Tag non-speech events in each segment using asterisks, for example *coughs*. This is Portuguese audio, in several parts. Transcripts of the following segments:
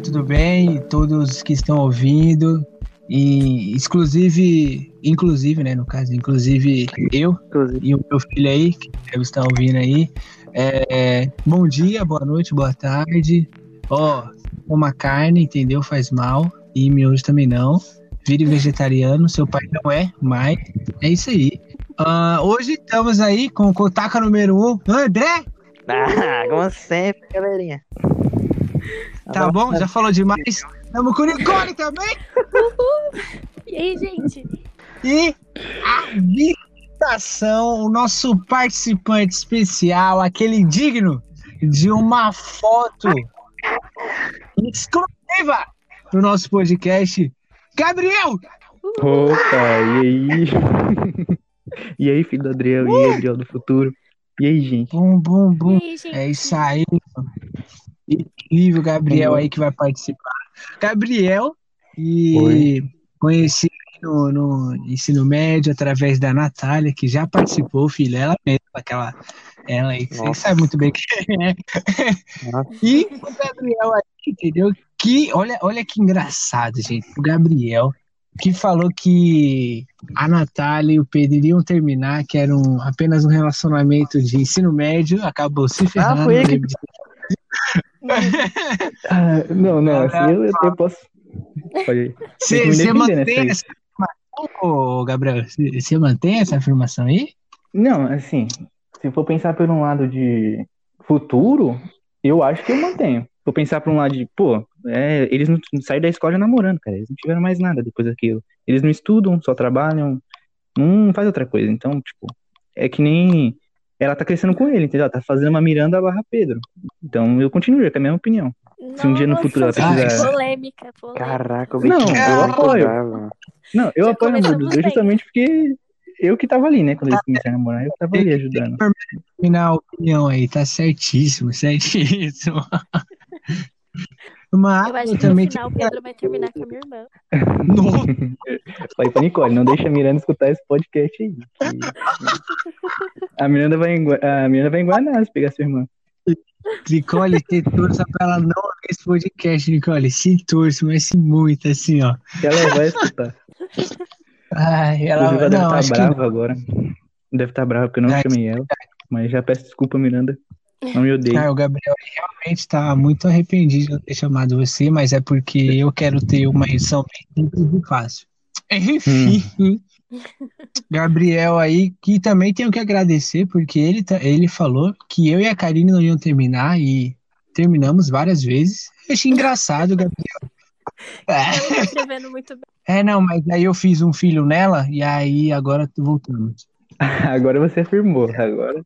Olá, tudo bem? Todos que estão ouvindo. E exclusive, inclusive, né, no caso, inclusive eu inclusive. e o meu filho aí, que deve estar ouvindo aí. É, bom dia, boa noite, boa tarde. Ó, oh, uma carne, entendeu? Faz mal. E miojo também não. Vire vegetariano, seu pai não é, mas é isso aí. Uh, hoje estamos aí com o Kotaka número 1, um, André! Ah, como sempre, galerinha. Tá bom? Já falou demais? Estamos com o Nicole também? Uhul. E aí, gente? E a visitação, o nosso participante especial, aquele digno de uma foto exclusiva do nosso podcast, Gabriel! Opa, e aí? e aí, filho do Adriel? E aí, Adriel do futuro? E aí, gente? Bum, bum, bum. Aí, é isso aí. Incrível, Gabriel aí que vai participar. Gabriel, e Oi. conheci no, no, ensino médio através da Natália, que já participou, filha, ela mesma, aquela. Ela aí, você sabe muito bem quem é. E o Gabriel aí, entendeu? Que, olha, olha que engraçado, gente. O Gabriel, que falou que a Natália e o Pedro iriam terminar, que era um, apenas um relacionamento de ensino médio, acabou se ferrando. Ah, foi que... ah, não, não, assim eu, eu posso. Você mantém essa afirmação, Gabriel? Você mantém essa afirmação aí? Não, assim, se for pensar por um lado de futuro, eu acho que eu mantenho. Se for pensar por um lado de, pô, é, eles não saíram da escola namorando, cara. Eles não tiveram mais nada depois daquilo. Eles não estudam, só trabalham, não faz outra coisa. Então, tipo, é que nem ela tá crescendo com ele, entendeu? Ela tá fazendo uma Miranda barra Pedro. Então eu continuo com a mesma opinião. Se um dia no futuro ela precisar. Polêmica, polêmica. Caraca, eu Não, eu apoio. Não, eu Já apoio a Murdos, justamente porque eu que tava ali, né? Quando eles começaram a namorar, eu tava ali ajudando. Terminar a opinião aí, tá certíssimo, certíssimo. *laughs* Mas eu acho que também no final o Pedro vai terminar com a minha irmã. *laughs* Falei pra Nicole, não deixa a Miranda escutar esse podcast aí. A Miranda vai em, a Miranda vai em Guanás pegar sua irmã. Nicole, se torça pra ela não ver esse podcast, Nicole. Se torce, mas se muito, assim, ó. Ela vai escutar. Ai, ela vai deve estar tá brava que... agora. Deve estar tá brava porque eu não é, chamei ela. Mas já peço desculpa, Miranda. Não me odeio. Ah, o Gabriel realmente está muito arrependido de ter chamado você, mas é porque eu quero ter uma edição bem simples e fácil. Enfim, hum. Gabriel aí, que também tenho que agradecer, porque ele, tá, ele falou que eu e a Karine não iam terminar e terminamos várias vezes. Eu achei engraçado, Gabriel. É. muito bem. É, não, mas aí eu fiz um filho nela e aí agora voltamos. *laughs* agora você afirmou, agora.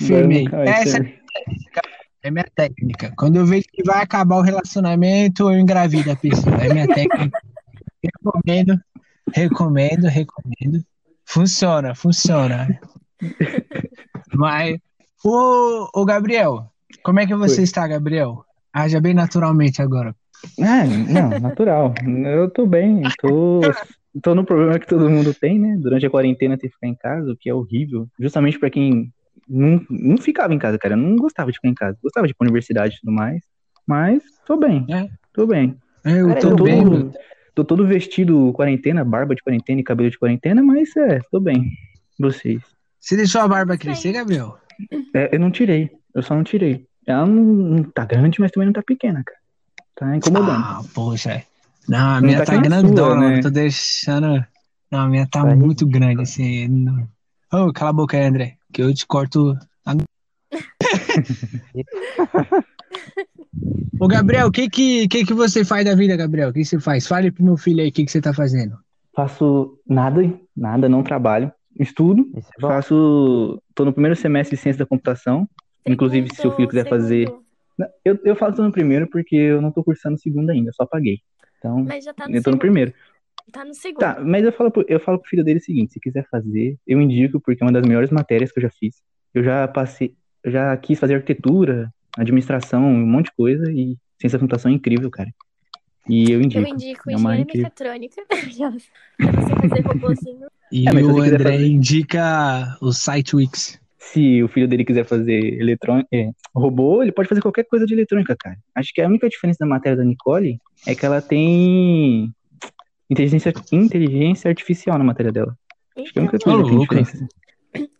Firmei. Essa é minha técnica. Quando eu vejo que vai acabar o relacionamento, eu engravido a pessoa. É minha técnica. recomendo, recomendo, recomendo. Funciona, funciona. Mas, o, o Gabriel, como é que você Oi. está, Gabriel? Haja bem naturalmente agora. Ah, não, natural. Eu tô bem, tô, tô no problema que todo mundo tem, né? Durante a quarentena ter que ficar em casa, o que é horrível. Justamente para quem não, não ficava em casa, cara. Eu não gostava de ficar em casa. Gostava de ir pra universidade e tudo mais. Mas tô bem. É. Tô bem. É, eu cara, tô, tô bem. Todo, tô todo vestido quarentena, barba de quarentena e cabelo de quarentena, mas é, tô bem. Vocês. Você deixou a barba crescer, Gabriel? É, eu não tirei. Eu só não tirei. Ela não, não tá grande, mas também não tá pequena, cara. Tá incomodando. Ah, poxa. Não, a minha não tá, tá grandona, sua, né? tô deixando. Não, a minha tá, tá muito grande, assim. Não... Oh, cala a boca aí, André que eu te corto. *laughs* Ô, Gabriel, o que que, que que você faz da vida, Gabriel? O que você faz? Fale pro meu filho aí o que, que você tá fazendo. Faço nada, nada, não trabalho. Estudo, é faço. tô no primeiro semestre de ciência da computação. Segundo, Inclusive, se o filho quiser segundo. fazer. Eu, eu faço no primeiro porque eu não tô cursando segundo ainda, só paguei. Então, Mas já tá no eu tô segundo. no primeiro. Tá no segundo. Tá, mas eu falo, pro, eu falo pro filho dele o seguinte: se quiser fazer, eu indico, porque é uma das melhores matérias que eu já fiz. Eu já passei, eu já quis fazer arquitetura, administração, um monte de coisa, e ciência da computação é incrível, cara. E eu indico. Eu indico é engenharia mecatrônica *laughs* pra você fazer robôzinho. E é, o André fazer... indica o site Wix. se o filho dele quiser fazer eletrônica, é, robô, ele pode fazer qualquer coisa de eletrônica, cara. Acho que a única diferença da matéria da Nicole é que ela tem inteligência, inteligência artificial na matéria dela. Acho que é a única Então, coisa que tem louca. diferença.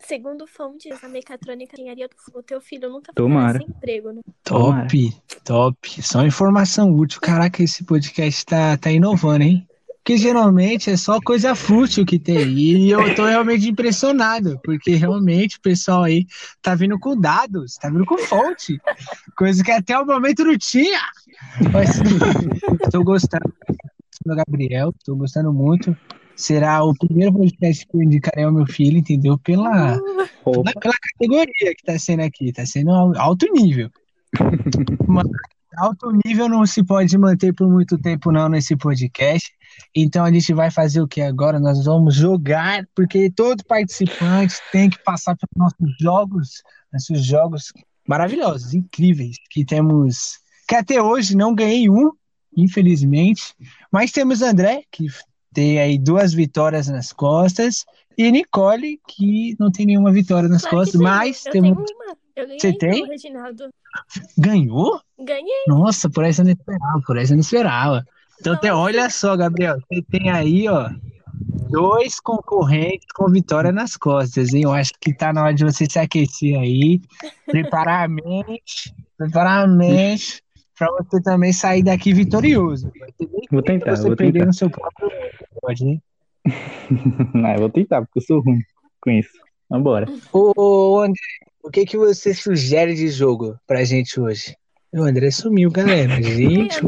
segundo fontes, a mecatrônica engenharia do teu filho nunca Tomara. ficará sem emprego, né? Top, top. Só informação útil. Caraca, esse podcast tá, tá inovando, hein? Porque geralmente é só coisa fútil que tem. E eu tô realmente impressionado, porque realmente o pessoal aí tá vindo com dados, tá vindo com fonte. Coisa que até o momento não tinha. Mas tô gostando do Gabriel, tô gostando muito. Será o primeiro podcast que eu indicarei ao meu filho, entendeu? Pela, Opa. pela categoria que tá sendo aqui, tá sendo al- alto nível. *laughs* Mas alto nível não se pode manter por muito tempo não nesse podcast. Então a gente vai fazer o que agora? Nós vamos jogar, porque todo participante tem que passar pelos nossos jogos, nossos jogos maravilhosos, incríveis, que temos, que até hoje não ganhei um, infelizmente, mas temos André, que tem aí duas vitórias nas costas, e Nicole, que não tem nenhuma vitória nas Claro costas, mas eu temos... ganhei Você tem? então, Reginaldo. ganhou? Ganhei. Nossa, por essa eu não esperava, por essa eu não esperava. Então, até, olha só, Gabriel, você tem aí, ó, dois concorrentes com vitória nas costas, hein? Eu acho que tá na hora de você se aquecer aí, *laughs* preparar a mente, preparar a mente pra você também sair daqui vitorioso. Vou tentar, você vou perder tentar. no seu próprio pode, hein? *laughs* Não, eu vou tentar, porque eu sou ruim com isso. Vambora. Ô, ô, André, o que que você sugere de jogo pra gente hoje? O André sumiu, galera. *laughs* Gente,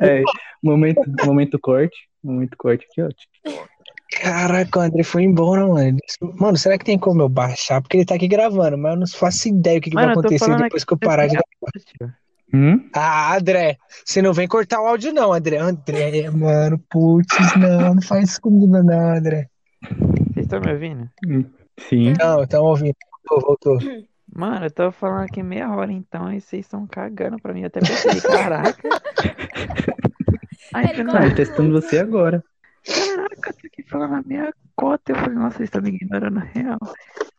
É, momento, momento corte. Momento corte aqui, ó. Caraca, o André foi embora, mano. Mano, será que tem como eu baixar? Porque ele tá aqui gravando, mas eu não faço ideia o que, que vai Mano, acontecer depois que eu parar de gravar. Hum? Ah, André, você não vem cortar o áudio, não, André. André, mano, putz, não, não faz isso comigo, não, André. Vocês estão me ouvindo? Sim. Não, tamo ouvindo. Voltou, voltou. Mano, eu tô falando aqui meia hora então e vocês estão cagando pra mim. Eu até pensei, *laughs* caraca. *laughs* Ai, Ele caraca, eu testando você agora. caraca, eu tô aqui falando a minha cota. Eu falei, nossa, vocês estão me ignorando real.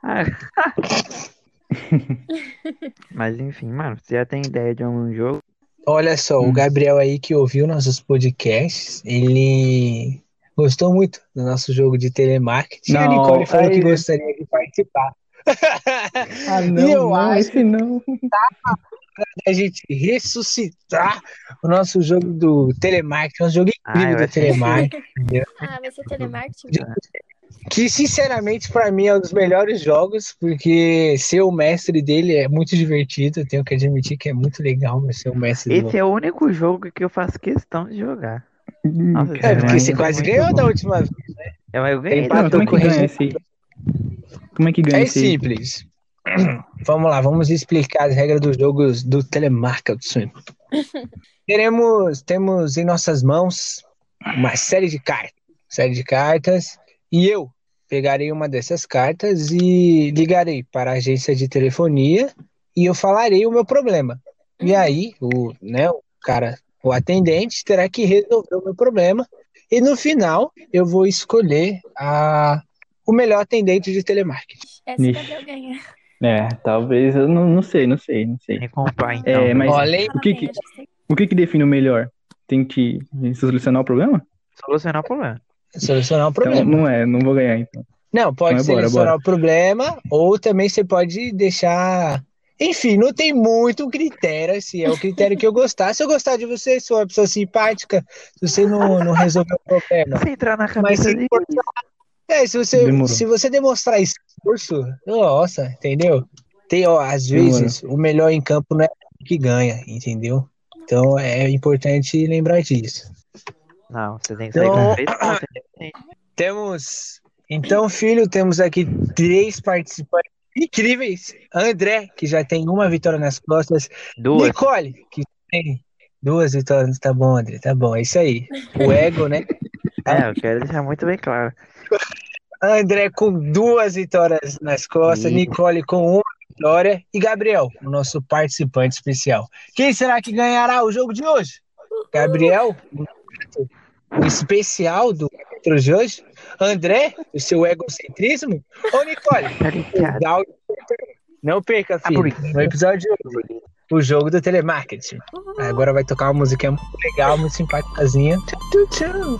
Ah. *laughs* *laughs* Mas enfim, mano, você já tem ideia de um jogo? Olha só, o Hum. Gabriel aí que ouviu nossos podcasts, ele gostou muito do nosso jogo de telemarketing. a Não, Nicole falou que aí- gostaria de participar. *laughs* Ah, E não, eu não, acho esse não. a gente ressuscitar o nosso jogo do telemarketing, um jogo incrível Ah, do telemarketing, *laughs* Ah, vai ser telemarketing? Que sinceramente pra mim é um dos melhores jogos, porque ser o mestre dele é muito divertido, eu tenho que admitir que é muito legal ser o mestre do... Esse é o único jogo que eu faço questão de jogar. Nossa, É, porque mas você é quase ganhou bom. da última vez. Eu, eu ganhei. Não, como é que ganha esse? Como é que ganha É esse? simples. *clears throat* Vamos lá, vamos explicar as regras dos jogos do telemarketing. *laughs* Teremos, temos em nossas mãos uma série de cartas, série de cartas, e eu pegarei uma dessas cartas e ligarei para a agência de telefonia e eu falarei o meu problema. E aí, o, né, o cara, o atendente terá que resolver o meu problema e no final eu vou escolher a, o melhor atendente de telemarketing. Essa Ixi. Gabriel ganha. É, talvez, eu não, não sei, não sei, não sei. Me comprar então. É, mas Olha o que que, o que que define o melhor? Tem que solucionar o problema? Solucionar o problema. Solucionar o Então problema. não é, não vou ganhar então. Não, pode Então é bora, solucionar bora. o problema, ou também você pode deixar. Enfim, não tem muito critério, assim, é o critério que eu gostar. Se eu gostar de você, sou uma pessoa simpática, se você não, não resolver o problema. Se entrar na Mas se, dele, é, se você, Demorou. se você demonstrar esforço, nossa, entendeu? Tem, ó, às vezes, o melhor em campo não é o que ganha, entendeu? Então é importante lembrar disso. Não, você tem que sair Então- com três pontos. Temos. Então, filho, temos aqui três participantes incríveis. André, que já tem uma vitória nas costas. Duas. Nicole, que tem duas vitórias. Tá bom, André, tá bom. É isso aí. O ego, né? *laughs* É, eu quero deixar muito bem claro. André com duas vitórias nas costas. Ih. Nicole com uma vitória. E Gabriel, o nosso participante especial. Quem será que ganhará o jogo de hoje? Gabriel, o especial do hoje. André, o seu egocentrismo. Ou Nicole, Tá Não perca, filho. No episódio de hoje, o jogo do telemarketing. Agora vai tocar uma música muito legal, muito simpáticazinha. Tchau, tchau, tchau.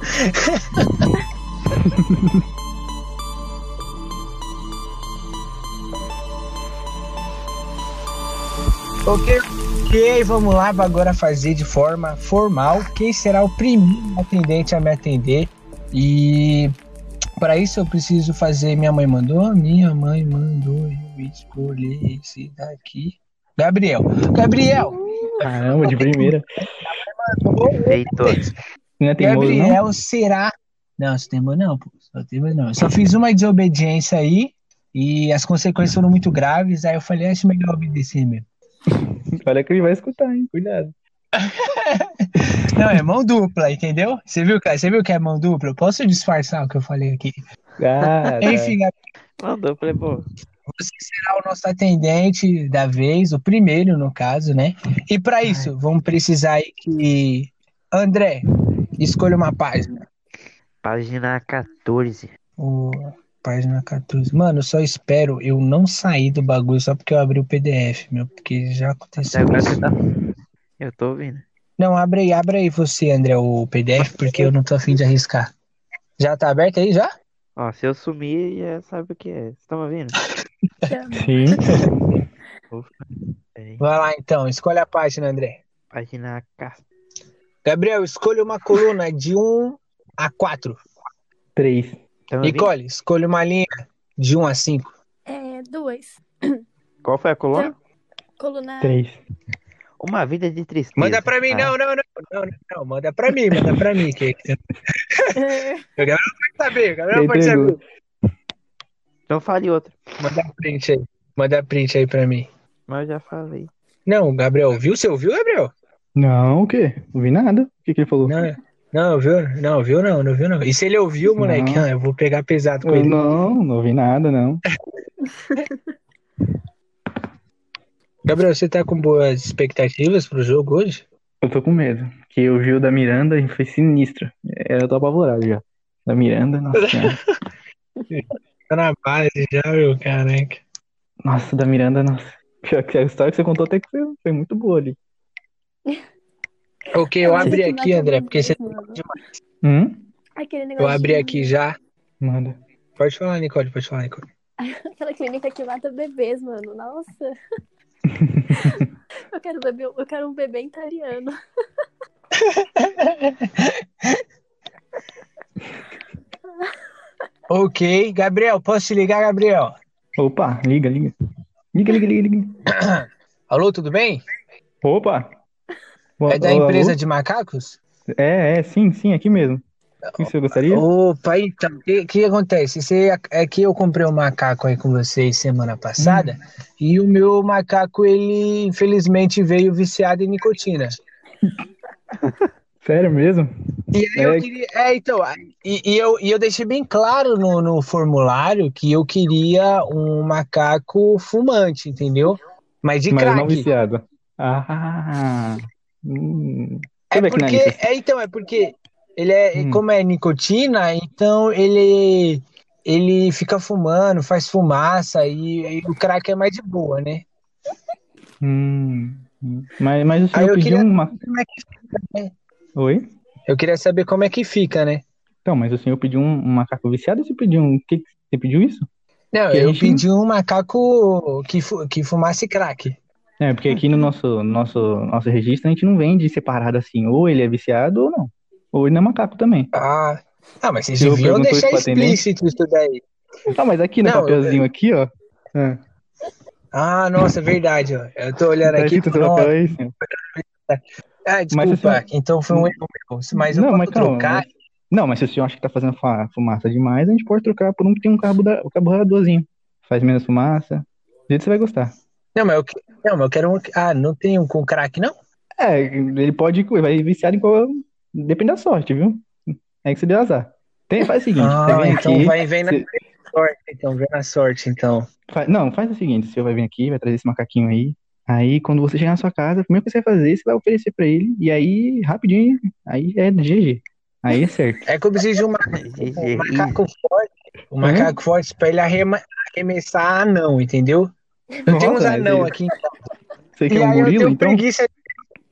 *laughs* ok, ok, vamos lá agora fazer de forma formal quem será o primeiro atendente a me atender. E para isso eu preciso fazer. Minha mãe mandou, minha mãe mandou eu escolher esse daqui. Gabriel. Gabriel! Caramba, de primeira. Feito. Não é Gabriel não? será. Não, você teimoso não, pô. Só teimoso não. Eu só fiz uma desobediência aí e as consequências foram muito graves. Aí eu falei, acho melhor obedecer mesmo. *laughs* Olha que ele vai escutar, hein? Cuidado. *laughs* Não, é mão dupla, entendeu? Você viu, cara? Você viu que é mão dupla? Eu posso disfarçar o que eu falei aqui. Ah, *laughs* tá. Enfim, Gabriel, Mandou, falei, pô. você será o nosso atendente da vez, o primeiro, no caso, né? E para isso, vamos precisar aí que. André, escolha uma página. Página 14. O página 14. Mano, eu só espero eu não sair do bagulho só porque eu abri o PDF, meu, porque já aconteceu. Agora isso. tá... Eu tô ouvindo. Não, abre aí, abre aí você, André, o PDF, porque eu não tô afim de arriscar. Já tá aberto aí, já? Ó, se eu sumir, já sabe o que é. Você tá me ouvindo? *laughs* Sim. Vai lá então, escolhe a página, André. Página 4. Gabriel, escolha uma coluna de 1 a 4. 3. Tá Nicole, escolha uma linha de 1 a 5. É, 2. Qual foi a coluna? Então, coluna. Três. Uma vida de tristeza. Manda pra mim, ah. não, não, não, não, não, não, Manda pra mim, manda pra mim. Que... o Gabriel pode saber, o Gabriel pode saber. Então fale outra. Manda print aí. Manda print aí pra mim. Mas já falei. Não, Gabriel, viu? Você ouviu, Gabriel? Não, o quê? Não vi nada. O que, que ele falou? Não, não, viu? Não, viu não, não viu não. E se ele ouviu, moleque, Não. ah, eu vou pegar pesado com Eu ele. não, não vi nada, não. *laughs* Gabriel, você tá com boas expectativas pro jogo hoje? Eu tô com medo. Que eu vi o da Miranda e foi sinistro. É, Eu tô apavorado já. Da Miranda, nossa *laughs* senhora. Tá na base já, meu, caraca. Nossa, da Miranda, nossa. Pior que A história que você contou até que foi, foi muito boa ali. *laughs* Ok, eu abri aqui, André, porque você mesmo, mano. Hum? Aquele negócio Eu abri aqui já. Manda. Pode falar, Nicole, pode falar, Nicole. *laughs* Aquela clínica que mata bebês, mano. Nossa. *laughs* eu quero bebê, eu quero um bebê italiano. *laughs* Ok, Gabriel, posso te ligar, Gabriel? Opa, liga, liga. Liga, liga, liga, liga. *clears throat* Alô, tudo bem? Opa! É da Alô, empresa alô? de macacos? É, é, sim, sim, aqui mesmo. O que você gostaria? Opa, então, o que, que acontece? Você, é que eu comprei um macaco aí com vocês semana passada e o meu macaco, ele infelizmente veio viciado em nicotina. *laughs* Sério mesmo? E aí eu É. queria. É, então, e, e eu, e eu deixei bem claro no, no formulário que eu queria um macaco fumante, entendeu? Mas de Mas não crack. viciado. Ah. Hum. É aqui na porque, é, então, é porque ele é, Hum. como é nicotina, então ele ele fica fumando, faz fumaça e, e o crack é mais de boa, né? Hum. hum. Mas, mas o senhor eu pediu uma. Como é que- Oi? Eu queria saber como é que fica, né? Então, mas o senhor pediu um, um macaco viciado ou você pediu um. Que, você pediu isso? Não, Que eu gente- pedi um macaco que, fu- que fumasse crack. É, porque aqui no nosso, nosso, nosso registro a gente não vende separado assim. Ou ele é viciado ou não. Ou ele não é macaco também. Ah, ah mas vocês Eu deviam deixar isso pra atendente? explícito isso daí. Ah, mas aqui no Não, papelzinho aqui, ó. É, Ah, nossa, é verdade, ó. Eu tô olhando tá aqui. papel aí, senhor. Ah, Mas desculpa. assim- Então foi um erro meu. Mas eu Não, posso mas calma, trocar. mas- Não, mas se o senhor acha que tá fazendo fa- fumaça demais, a gente pode trocar por um que tem um carburador, carburadorzinho. Faz menos fumaça. Do jeito que você vai gostar. Não, mas eu, que- não, mas eu quero um. Ah, não tem um com crack, não? É, ele pode, vai viciar em qual. Depende da sorte, viu? É que você deu azar. Tem, faz o seguinte, você Ah, vem então aqui. vai, vem na você- sorte. Então, vem na sorte, então. Não, faz o seguinte, o senhor vai vir aqui, vai trazer esse macaquinho aí. Aí, quando você chegar na sua casa, a primeira coisa que você vai fazer, você vai oferecer pra ele. E aí, rapidinho, aí é GG. Aí é certo. É que eu preciso de um, *laughs* um macaco forte. Um macaco forte pra ele arremessar anão, entendeu? Eu tenho uns anão aqui. Você quer E um aí eu gorila, tenho então? preguiça.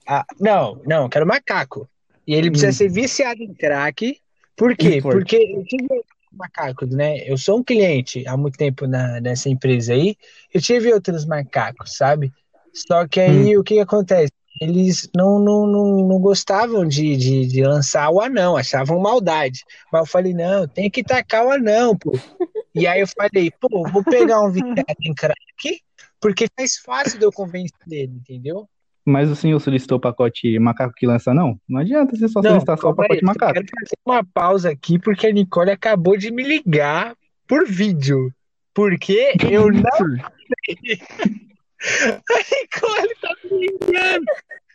Ah, não, não, eu quero macaco. E ele precisa Hum. ser viciado em crack. Por quê? Porque eu tive macacos, né? Eu sou um cliente há muito tempo na, nessa empresa aí. Eu tive outros macacos, sabe? Só que aí o que, que acontece? Eles não, não, não, não gostavam de, de, de lançar o anão, achavam maldade. Mas eu falei, não, tem que tacar o anão, pô. *laughs* E aí eu falei, pô, vou pegar um viciado em crack, porque mais fácil de eu convencer ele, entendeu? Mas o senhor solicitou o pacote macaco que lança, não? Não adianta você só Não, solicitar só o calma aí, pacote eu macaco. quero fazer uma pausa aqui porque a Nicole acabou de me ligar por vídeo. Porque eu não *laughs* sei. A Nicole tá me ligando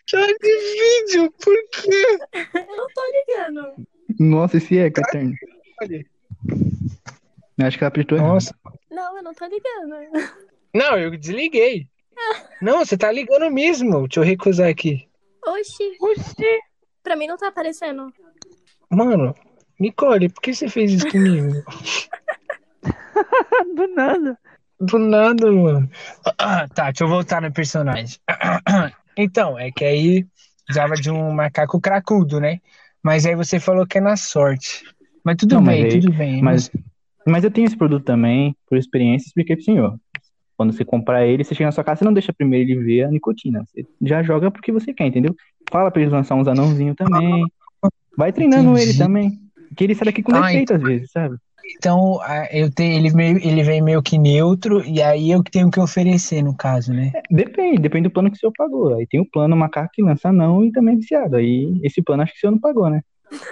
só de vídeo. Por quê? Eu não tô ligando. Nossa, esse é eterno. Olha. Acho que ela apertou. Nossa. Não, eu não tô ligando. Não, eu desliguei. Não, você tá ligando mesmo. Deixa eu recusar aqui. Oxi, Oxi, pra mim não tá aparecendo. Mano, Nicole, por que você fez isso comigo? *laughs* do nada. Do nada, mano. Ah, tá, deixa eu voltar no personagem. *clears throat* Então, é que aí precisava de um macaco cracudo, né? Mas aí você falou que é na sorte. Mas tudo Não, mas bem, aí- tudo bem. Mas, mas eu tenho esse produto também, por experiência, expliquei pro senhor. Quando você comprar ele, você chega na sua casa, você não deixa primeiro ele ver a nicotina. Você já joga porque você quer, entendeu? Fala pra eles lançar uns anãozinhos também. Vai treinando Entendi. ele também. Que ele sai daqui com Ah, defeito às vezes, sabe? Então, eu tenho, ele, meio, ele vem meio que neutro, e aí eu que tenho que oferecer, no caso, né? Depende, depende do plano que o senhor pagou. Aí tem o plano macaco que lança não e também é viciado. Aí esse plano acho que o senhor não pagou, né?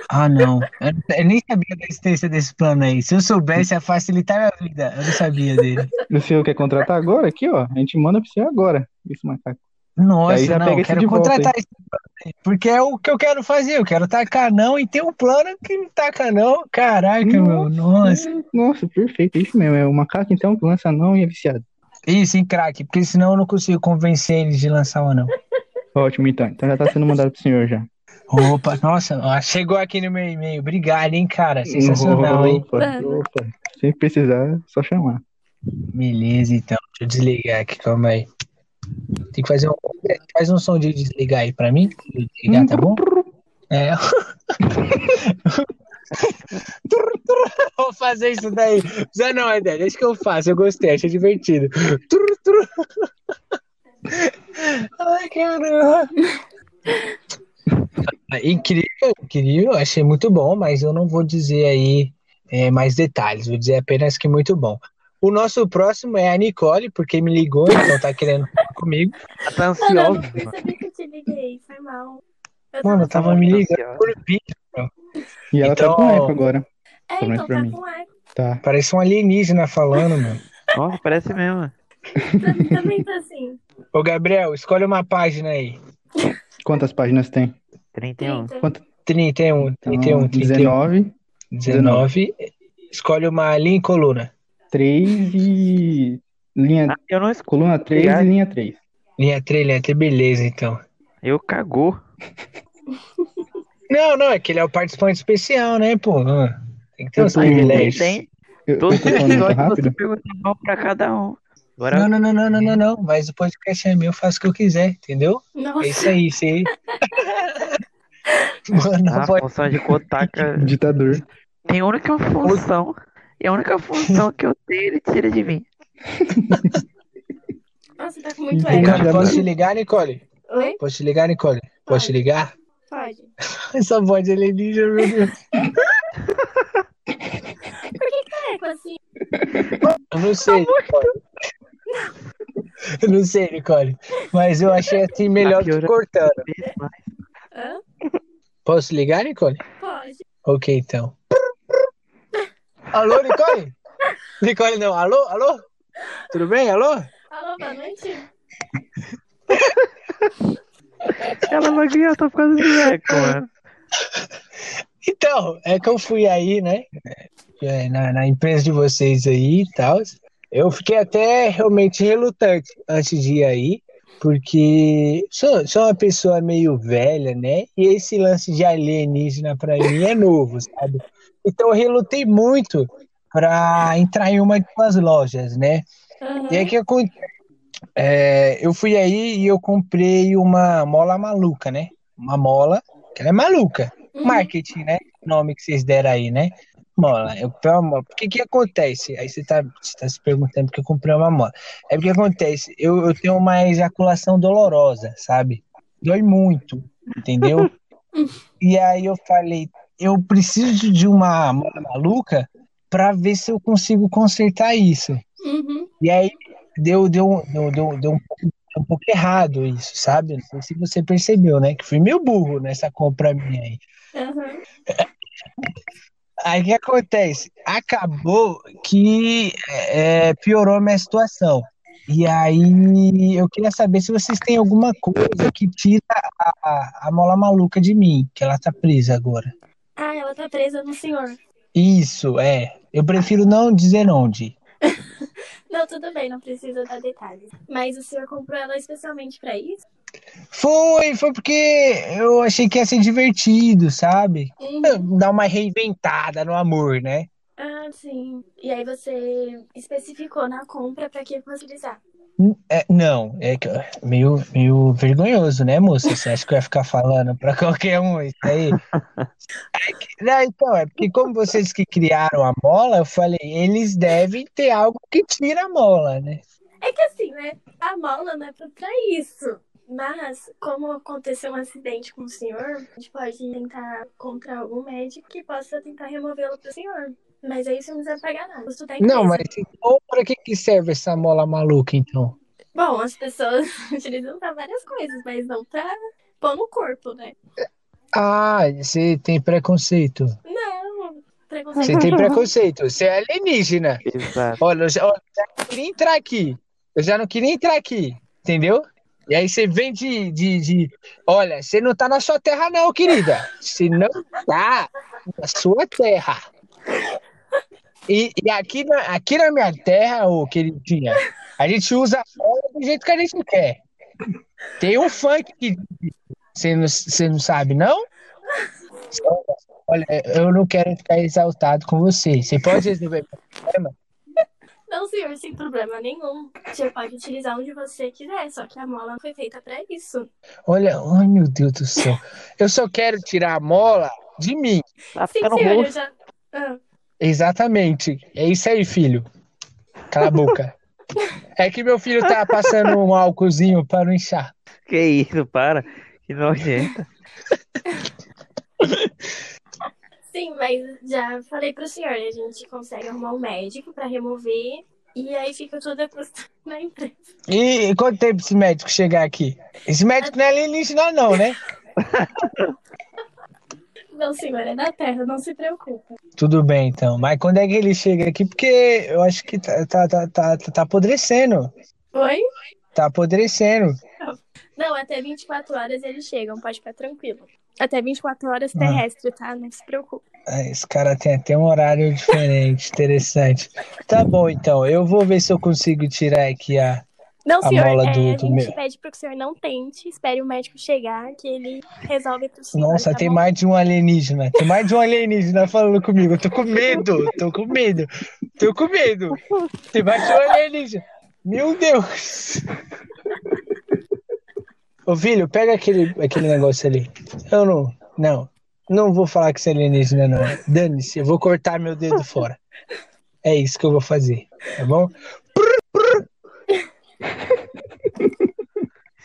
Ah, não. Eu, eu nem sabia da existência desse plano aí. Se eu soubesse, ia facilitar a minha vida. Eu não sabia dele. *laughs* O senhor quer contratar agora? Aqui, ó. A gente manda pro senhor agora, esse macaco. Nossa, não, quero de volta, contratar esse porque é o que eu quero fazer. Eu quero tacar não e tem um plano que não taca não. Caraca, meu, nossa. Nossa, perfeito. É isso mesmo. É o macaco, então, que lança não e é viciado. Isso, em craque, porque senão eu não consigo convencer eles de lançar o anão. Ótimo, então. Então já tá sendo mandado pro senhor já. Opa, nossa, ó, chegou aqui no meu e-mail. Obrigado, hein, cara. Sensacional, hein? Opa, Mano. opa. Se precisar, só chamar. Beleza, então. Deixa eu desligar aqui, calma aí. Tem que fazer um. Faz um som de desligar aí pra mim. Desligar, tá bom? É. Vou fazer isso daí. Já não, é ideia. Deixa que eu faço. Eu gostei, achei divertido. Ai, caramba. Incrível, incrível. Achei muito bom, mas eu não vou dizer aí é, mais detalhes. Vou dizer apenas que muito bom. O nosso próximo é a Nicole, porque me ligou, então tá querendo falar comigo. Ela tá Mano, eu não ansiosa. mano. percebi que eu te liguei, foi mal. Eu Mano, eu tava... tava me ligando ansiosa. por vídeo. E ela Então- tá com eco agora. É, Pelo menos então pra tá mim. com eco. Tá. Parece um alienígena falando, mano. Nossa, parece mesmo. Pra mim também tá assim. Ô, Gabriel, escolhe uma página aí. Quantas páginas tem? 31. Trinta. Quanto? 31, 31, Então, 31. 19, 19. Escolhe uma linha e coluna. 3 e. Linha. Ah, eu não escuto. Coluna 3 e linha 3. Linha 3, linha 3, beleza, então. Eu cagou. Não, não, é que ele é o participante especial, né, pô? Ah, Tem que ter Eu uns tô- privilégios. Tem. Eu, eu Todo tô falando muito episódio você rápido? pergunta mal pra cada um. Agora Não, não, não, não, não, não, não. Mas o podcast é meu, eu faço o que eu quiser, entendeu? É Nossa, isso aí, você. *laughs* Mano, não a pode. função de Kotaka Ditador. tem única função. E a única função que eu tenho, ele tira de mim. *laughs* nossa, tá com muito. Nicole, já posso te ligar, Nicole? Oi? Posso te ligar, Nicole? Posso te ligar? Pode. *laughs* Essa voz de alienígena, meu Deus. Por que que é assim? Eu não sei, Nicole. Eu não sei, Nicole. Mas eu achei assim melhor do que cortando. Hã? Posso ligar, Nicole? Pode. Ok, então. Alô, Nicole? Nicole não, alô, alô? Tudo bem, alô? Alô, boa noite. ela vai ganhar só por causa do eco, mano. Então, é que eu fui aí, né? é, Na, na empresa de vocês aí e tal. Eu fiquei até realmente relutante antes de ir aí, porque sou, sou uma pessoa meio velha, né? E esse lance de alienígena pra mim é novo, sabe? Então eu relutei muito pra entrar em uma de suas lojas, né? Aham. E aí que acontece? É, eu fui aí e eu comprei uma mola maluca, né? Uma mola que ela é maluca. Uhum. Marketing, né? O nome que vocês deram aí, né? Mola. Eu comprei uma mola. O que que acontece? Aí você tá, você tá se perguntando porque eu comprei uma mola. É porque acontece, eu, eu tenho uma ejaculação dolorosa, sabe? Dói muito, entendeu? *laughs* e aí eu falei, eu preciso de uma mola maluca para ver se eu consigo consertar isso. Uhum. E aí deu, deu, deu, deu, deu um, um, pouco errado isso, sabe? Não sei se você percebeu, né? Que fui meio burro nessa compra minha aí. Uhum. Aí o que acontece? Acabou que é, piorou a minha situação. E aí eu queria saber se vocês têm alguma coisa que tira a, a, a mola maluca de mim, que ela tá presa agora. Ah, ela tá presa no senhor. Isso, é. Eu prefiro não dizer onde. *laughs* não, tudo bem, não precisa dar detalhes. Mas o senhor comprou ela especialmente para isso? Foi, foi porque eu achei que ia ser divertido, sabe? Uhum. Dar uma reinventada no amor, né? Ah, sim. E aí você especificou na compra para que você utilizar? É, não, é meio, meio vergonhoso, né, moça? Você acha que ia ficar falando pra *laughs* qualquer um isso aí? não, então, é porque como vocês que criaram a mola, eu falei, eles devem ter algo que tira a mola, né? É que assim, né? A mola não é pra isso. Mas, como aconteceu um acidente com o senhor, a gente pode tentar encontrar algum médico que possa tentar removê-lo pro senhor. Mas aí você não precisa pagar nada. Tá não, mas então, para que, que serve essa mola maluca, então? Bom, as pessoas *laughs* utilizam para várias coisas, mas não para pôr no corpo, né? Ah, você tem preconceito. Não, preconceito. Você tem *laughs* preconceito. Você é alienígena. Exato. Olha, eu já, eu já não queria entrar aqui. Eu já não queria entrar aqui, entendeu? E aí você vem de, de, de, Olha, você não tá na sua terra, não, querida. Você não tá na sua terra. E, e, aqui, na, aqui na minha terra, ô queridinha, a gente usa a bola do jeito que a gente quer. Tem um funk que você não, você não sabe, não? Olha, eu não quero ficar exaltado com você. Você pode resolver o problema? Não, senhor, sem problema nenhum. Você pode utilizar onde você quiser, só que a mola foi feita para isso. Olha, ai meu Deus do céu. Eu só quero tirar a mola de mim. Tá Sim, senhor, eu já... Ah. Exatamente. É isso aí, filho. Cala a boca. *laughs* É que meu filho tá passando um álcoolzinho para não inchar. Que isso, para. Que nojenta. Sim, mas já falei pro senhor, a gente consegue arrumar um médico para remover e aí fica tudo a custo na empresa. E quanto tempo esse médico chegar aqui? Esse médico não é alienígena não, né? *laughs* Não, senhor, é da Terra, não se preocupe. Tudo bem, então. Mas quando é que ele chega aqui? Porque eu acho que tá, tá, tá, tá, tá apodrecendo. Oi? Tá apodrecendo. Não, até 24 horas eles chegam, pode ficar tranquilo. Até 24 horas terrestre, ah. tá? Não se preocupe. Esse cara tem até um horário diferente, *laughs* interessante. Tá bom, então. Eu vou ver se eu consigo tirar aqui a, não, a senhor, mola é, a gente meu. pede para que o senhor não tente, espere o médico chegar, que ele resolve pro senhor. Nossa, tá tem bom? mais de um alienígena. Tem mais de um alienígena falando comigo. Eu tô com medo, tô com medo, tô com medo. Tem mais de um alienígena. Meu Deus. Ô filho, pega aquele, aquele negócio ali. Eu não, não, não vou falar que você é alienígena, não. Dane-se, eu vou cortar meu dedo fora. É isso que eu vou fazer, tá bom?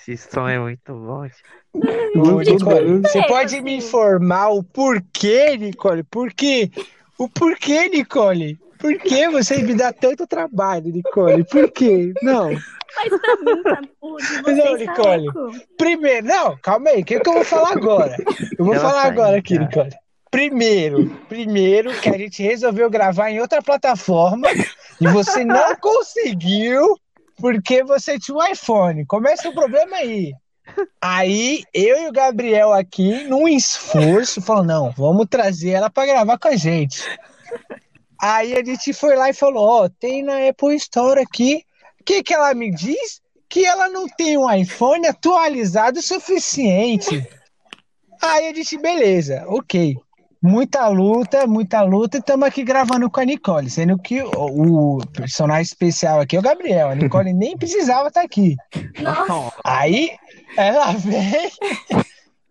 Esse som é muito bom. Ô, Nicole, você pode me informar o porquê, Nicole? Por quê? O porquê, Nicole? Por que você me dá tanto trabalho, Nicole? Por quê? Não. Mas tá, vocês Não, Nicole. louco. Primeiro, não, calma aí, o que, que eu vou falar agora? Eu vou Ela falar tá agora indo, aqui, cara. Nicole. Primeiro, primeiro que a gente resolveu gravar em outra plataforma e você não conseguiu porque você tinha um iPhone. Começa o problema aí. Aí eu e o Gabriel aqui, num esforço, falou: não, vamos trazer ela para gravar com a gente. Aí a gente foi lá e falou: ó, tem na Apple Store aqui. O que, que ela me diz? Que ela não tem um iPhone atualizado o suficiente. Aí a gente, beleza, ok. Muita luta, muita luta, e estamos aqui gravando com a Nicole, sendo que o, o, personagem especial aqui é o Gabriel. A Nicole nem precisava estar tá aqui. Nossa. Aí ela vem,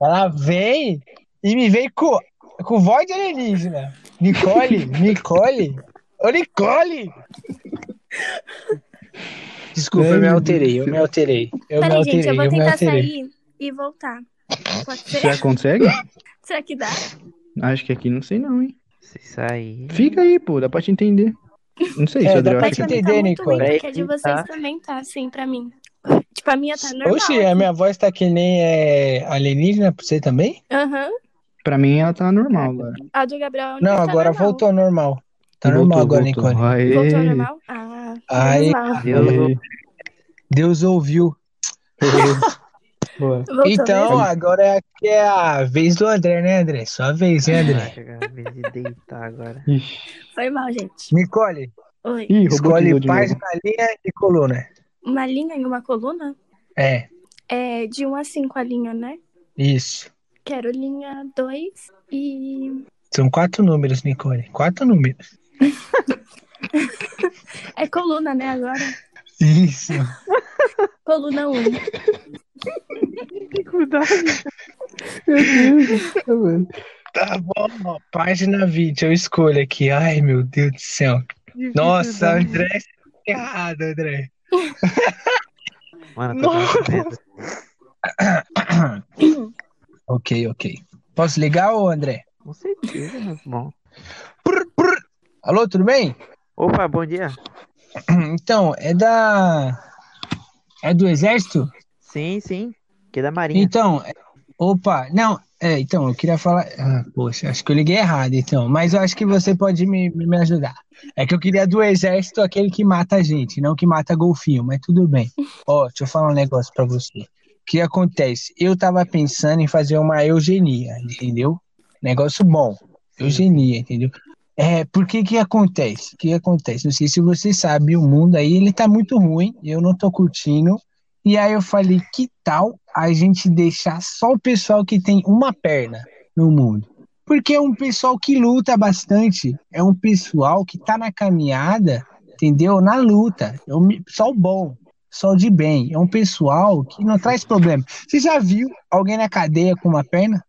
ela vem e me vem com, com voz de alienígena. Nicole, Nicole, ô Nicole! Desculpa, eu me alterei, eu me alterei. Eu Peraí, me alterei, gente, eu vou eu tentar alterei. sair e voltar. Pode ser? Já consegue? Será que dá? Acho que aqui não sei não, hein? Se sair. Fica aí, pô, dá pra te entender. Não sei É, se o dá Adriel acha que... entender, muito Nicole. ruim, porque a de vocês tá. também tá assim pra mim. *laughs* Tipo, a minha tá normal. Oxi, a minha voz tá que nem é, alienígena pra você também? Aham. Pra mim ela tá normal agora. A do Gabriel é Não, que tá agora normal. voltou ao normal. Tá Voltou, normal agora, voltou. Nicole. Aê. Voltou ao normal? Ah, mal. Deus, Aê. Deus ouviu. *laughs* Boa. Então, mesmo? agora é, aqui é a vez do André, né, André? Sua vez, hein, André? Cara, em vez de deitar agora. Ixi. Foi mal, gente. Nicole, Oi. Ih, escolhe página, novo. linha e coluna. Uma linha em uma coluna? É, É de 1 a 5 a linha, né? isso. Quero linha 2 e. São quatro números, Nicole. Quatro números. *laughs* É coluna, né? Agora. Isso. Coluna 1. Dificuldade. Meu Deus, tá vendo? Tá bom, ó, página 20, eu escolho aqui. Ai, meu Deus do céu. Nossa, André, você tá errado, André. Mano, tô. *coughs* Ok, ok. Posso ligar, ô André? Com certeza. Prr, prr. Alô, tudo bem? Opa, bom dia. Então, é da. É do Exército? Sim, sim. Que é da Marinha. Então, é- opa, não, é, então, eu queria falar. Ah, poxa, acho que eu liguei errado, então, mas eu acho que você pode me, me ajudar. É que eu queria do Exército aquele que mata a gente, não que mata golfinho, mas tudo bem. Ó, deixa eu falar um negócio pra você. O que acontece? Eu tava pensando em fazer uma eugenia, entendeu? Negócio bom. Eugenia, entendeu? É, por que que acontece? O que acontece? Não sei se você sabe, o mundo aí, ele tá muito ruim, eu não tô curtindo. E aí eu falei, que tal a gente deixar só o pessoal que tem uma perna no mundo? Porque é um pessoal que luta bastante, é um pessoal que tá na caminhada, entendeu? Na luta, é um pessoal bom, pessoal de bem, é um pessoal que não traz problema. Você já viu alguém na cadeia com uma perna?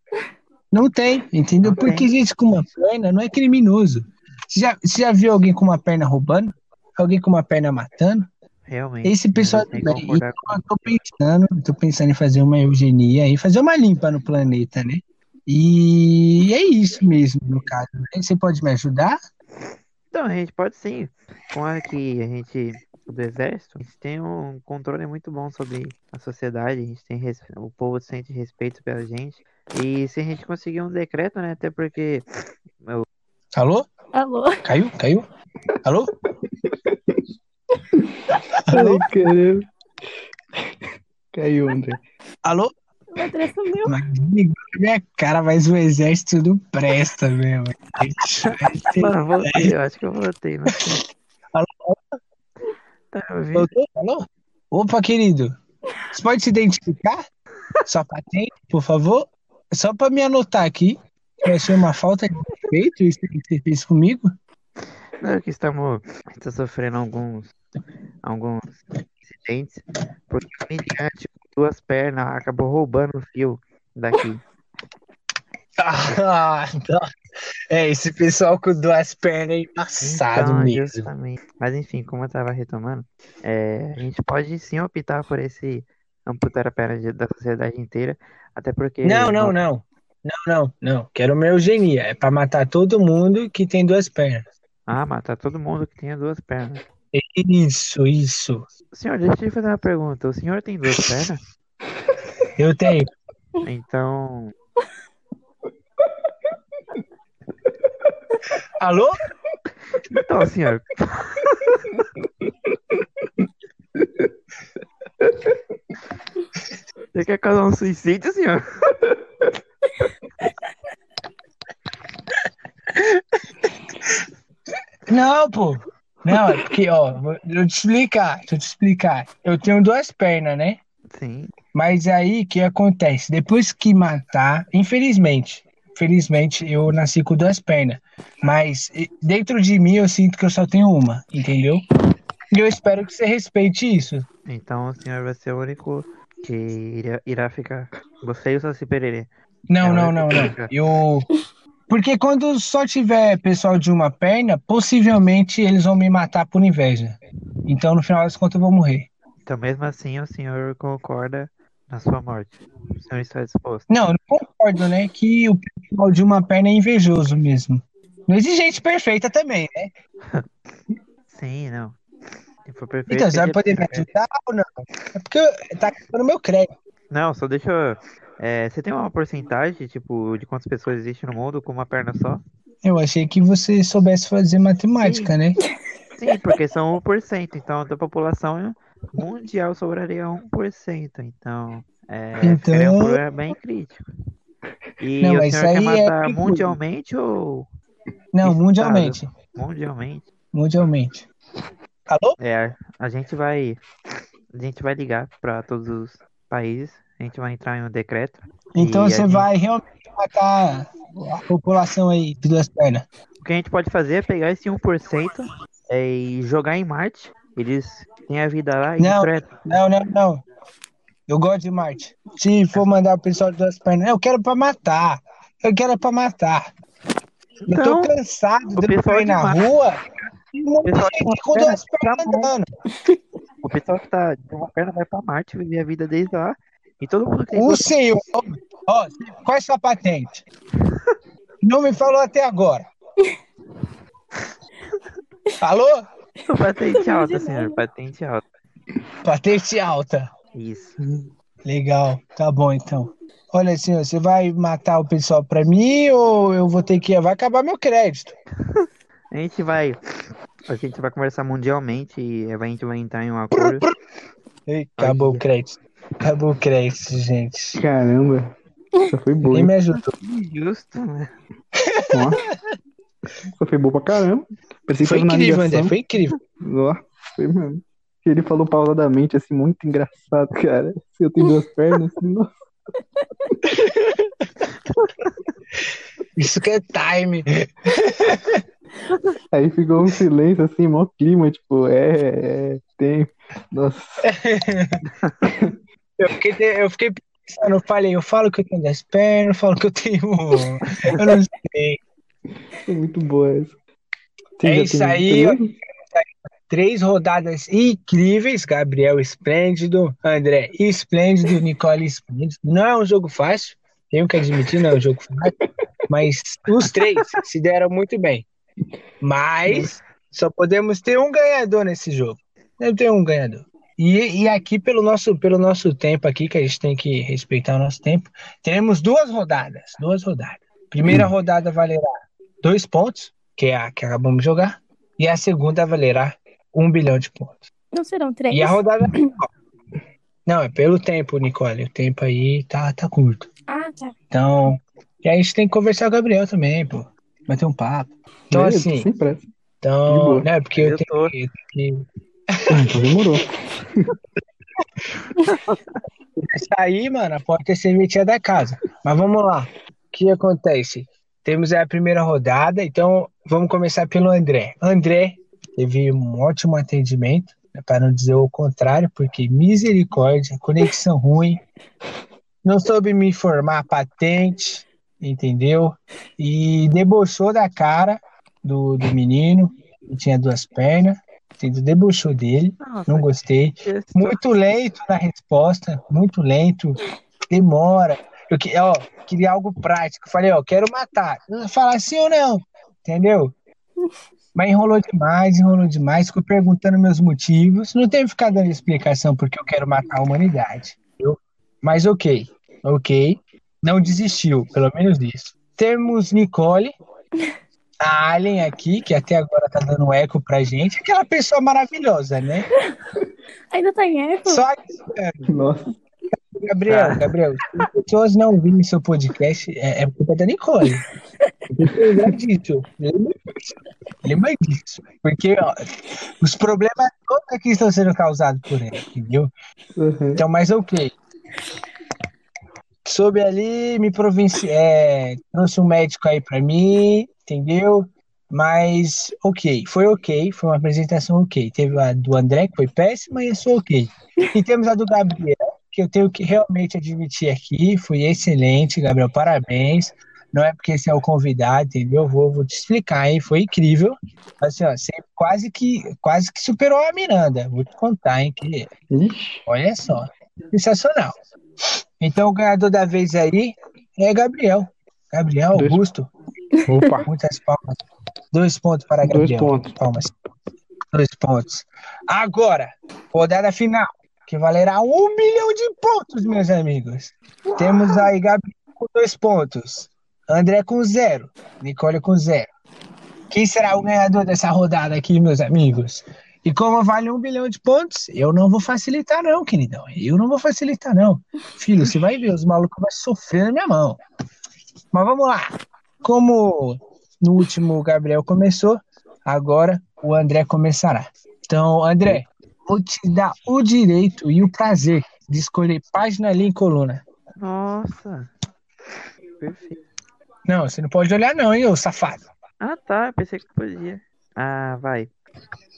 Não tem, entendeu? Porque gente com uma perna não é criminoso. Você já, você já viu alguém com uma perna roubando? Alguém com uma perna matando? Realmente. Esse pessoal também. concordar Então, eu tô pensando, tô pensando em fazer uma eugenia e fazer uma limpa no planeta, né? E é isso mesmo, no caso. né? Você pode me ajudar? Então, a gente pode sim. Com a que a gente, do exército, a gente tem um controle muito bom sobre a sociedade, a gente tem res- o povo sente respeito pela gente. E se a gente conseguir um decreto, né? Até porque Alô? Alô? Caiu? Caiu? Alô? Ai, caramba. Caiu, André. Alô? Mas na minha cara, mas o exército não presta mesmo. Mano, voltei, eu acho que eu voltei, sei. Alô? Tá ouvindo? Voltou? Alô? Opa, querido. Você pode se identificar? Sua patente, por favor? Só para me anotar aqui. Eu achei uma falta de respeito isso que você fez comigo. Não, é que estamos, estamos sofrendo alguns, alguns incidentes, porque o indiante com duas pernas acabou roubando o fio daqui. *laughs* Ah, não. É, esse pessoal com duas pernas é embaçado Então, mesmo. justamente. Mas enfim, como eu tava retomando, é, a gente pode sim optar por esse amputar a perna da sociedade inteira, até porque Não, não, não. Não, não, não. Quero uma eugenia. É pra matar todo mundo que tem duas pernas. Ah, matar todo mundo que tenha duas pernas. Isso, isso. Senhor, deixa eu fazer uma pergunta. O senhor tem duas *laughs* pernas? Eu tenho. Então, Alô? então, senhor, você quer causar um suicídio, senhor? Não, pô. Não, é porque, ó, vou- deixa eu te explicar, deixa eu te explicar. Eu tenho duas pernas, né? Sim. Mas aí, o que acontece? Depois que matar, infelizmente, felizmente, eu nasci com duas pernas. Mas dentro de mim eu sinto que eu só tenho uma, entendeu? E eu espero que você respeite isso. Então o senhor vai ser o único que irá, irá ficar. Você e o Saci Pererê. Não, é não, não, não. Eu. Porque quando só tiver pessoal de uma perna, possivelmente eles vão me matar por inveja. Então, no final das contas, eu vou morrer. Então, mesmo assim, o senhor concorda na sua morte. O senhor está disposto? Não, eu não concordo, né? Que o pessoal de uma perna é invejoso mesmo. Não existe gente perfeita também, né? *laughs* Sim, não. Se for perfeito. Então, você vai poder me ajudar ou não? É porque tá no meu crédito. Não, só deixa eu. É, você tem uma porcentagem, tipo, de quantas pessoas existem no mundo com uma perna só? Eu achei que você soubesse fazer matemática, Sim. né? Sim, porque são 1%. Então, da população mundial sobraria 1%. Então, é, Então- é um problema bem crítico. E Não, o senhor quer é matar perigoso. mundialmente ou Não, Estado. mundialmente. mundialmente? Mundialmente. Alô? É, a gente vai. A gente vai ligar para todos os países. A gente vai entrar em um decreto. Então você gente- vai realmente matar a população aí de duas pernas. O que a gente pode fazer é pegar esse 1% é, e jogar em Marte. Eles têm a vida lá e Não. Não, não, não. Eu gosto de Marte. Se for mandar o pessoal de duas pernas, eu quero pra matar. Eu quero pra matar. eu Então, tô cansado o de eu pessoal ir na Marte- rua e com duas pernas andando. O pessoal que tá de uma perna vai pra Marte, viver a vida desde lá. E todo mundo que tem O senhor, ó, qual é sua patente? *laughs* Não me falou até agora. Alô? *laughs* patente alta, senhor. Patente alta. Patente alta. Isso. Legal, tá bom então. Olha, senhor, você vai matar o pessoal pra mim ou eu vou ter que. Vai acabar meu crédito. *laughs* A gente vai. A gente vai conversar mundialmente e a gente vai entrar em um acordo. Acabou o crédito. Acabou o crédito, gente. Caramba. Essa foi boa, hein? me ajudou. Justo, né? Ó. Essa foi boa pra caramba. Parecia Foi incrível, ligação. André, foi incrível. Ó, foi mesmo. Ele falou pausadamente, assim, muito engraçado, cara. Se eu tenho duas pernas, assim, nossa. Isso que é time. Aí ficou um silêncio, assim, mó clima, tipo, é, é, tem. Nossa, *laughs* Eu fiquei, eu fiquei pensando, eu falei, eu falo que eu tenho das pernas, eu falo que eu tenho. Eu não sei. foi muito boa essa. Você É isso tem aí? Três rodadas incríveis. Gabriel esplêndido, André esplêndido, Nicole esplêndido. Não é um jogo fácil, tenho que admitir, não é um jogo fácil. Mas os três se deram muito bem. Mas só podemos ter um ganhador nesse jogo. Deve ter um ganhador. E, e aqui, pelo nosso, pelo nosso tempo aqui, que a gente tem que respeitar o nosso tempo, teremos duas rodadas. Duas rodadas. Primeira rodada valerá dois pontos, que é a que acabamos de jogar. E a segunda valerá um bilhão de pontos. Não serão três? E a rodada. Não, é pelo tempo, Nicole. O tempo aí tá, tá curto. Ah, tá. Então. E a gente tem que conversar com o Gabriel também, pô. Vai ter um papo. Então, Beleza, assim. Então, né, porque eu Eu tenho tô. que, que Ah, então demorou. sair, mano, a porta é serventia da casa. Mas vamos lá. O que acontece? Temos aí a primeira rodada, então vamos começar pelo André. André teve um ótimo atendimento, né, para não dizer o contrário, porque misericórdia, conexão ruim, não soube me informar patente, entendeu? E debochou da cara do, do menino, que tinha duas pernas, entendeu? debochou dele, Nossa, não gostei. Muito lento na resposta, muito lento, demora. Eu que- ó, queria algo prático. Falei, ó, quero matar. Falar sim ou não, entendeu? Mas enrolou demais, enrolou demais, ficou perguntando meus motivos. Não teve que ficar dando explicação porque eu quero matar a humanidade. entendeu? Mas ok, ok. Não desistiu, pelo menos isso. Temos Nicole, *laughs* a Alien aqui, que até agora tá dando eco pra gente. Aquela pessoa maravilhosa, né? *laughs* Ainda tá em eco? Só que, Nossa. Gabriel, Ah. Gabriel, se as pessoas não virem seu podcast, é, é culpa da Nicole. Lembra disso. Lembra disso. Porque ó, os problemas todos aqui estão sendo causados por ela, entendeu? Uhum. Então, mas ok. soube ali, me provinciou, é, trouxe um médico aí para mim, entendeu? Mas, ok, foi ok, foi uma apresentação ok. Teve a do André, que foi péssima, e a sua ok. E temos a do Gabriel, que eu tenho que realmente admitir aqui, foi excelente, Gabriel, parabéns. Não é porque esse é o convidado, entendeu? Vou, vou te explicar, hein? Foi incrível. Assim, ó, você quase que, quase que superou a Miranda. Vou te contar, hein? Que, olha só, sensacional. Então, o ganhador da vez aí é Gabriel. Gabriel. Augusto. Opa. Muitas palmas. Dois pontos para Gabriel. Dois pontos. Palmas. Dois pontos. Agora, rodada final, que valerá um milhão de pontos, meus amigos. Temos aí Gabriel com dois pontos. André com zero. Nicole com zero. Quem será o ganhador dessa rodada aqui, meus amigos? E como vale um bilhão de pontos, eu não vou facilitar, não, queridão. Eu não vou facilitar, não. Filho, você vai ver, os malucos vão sofrer na minha mão. Mas vamos lá. Como no último o Gabriel começou, agora o André começará. Então, André, vou te dar o direito e o prazer de escolher página, linha e coluna. Nossa, perfeito. Não, você não pode olhar não, hein, ô safado. Ah, tá, pensei que podia. Ah, vai.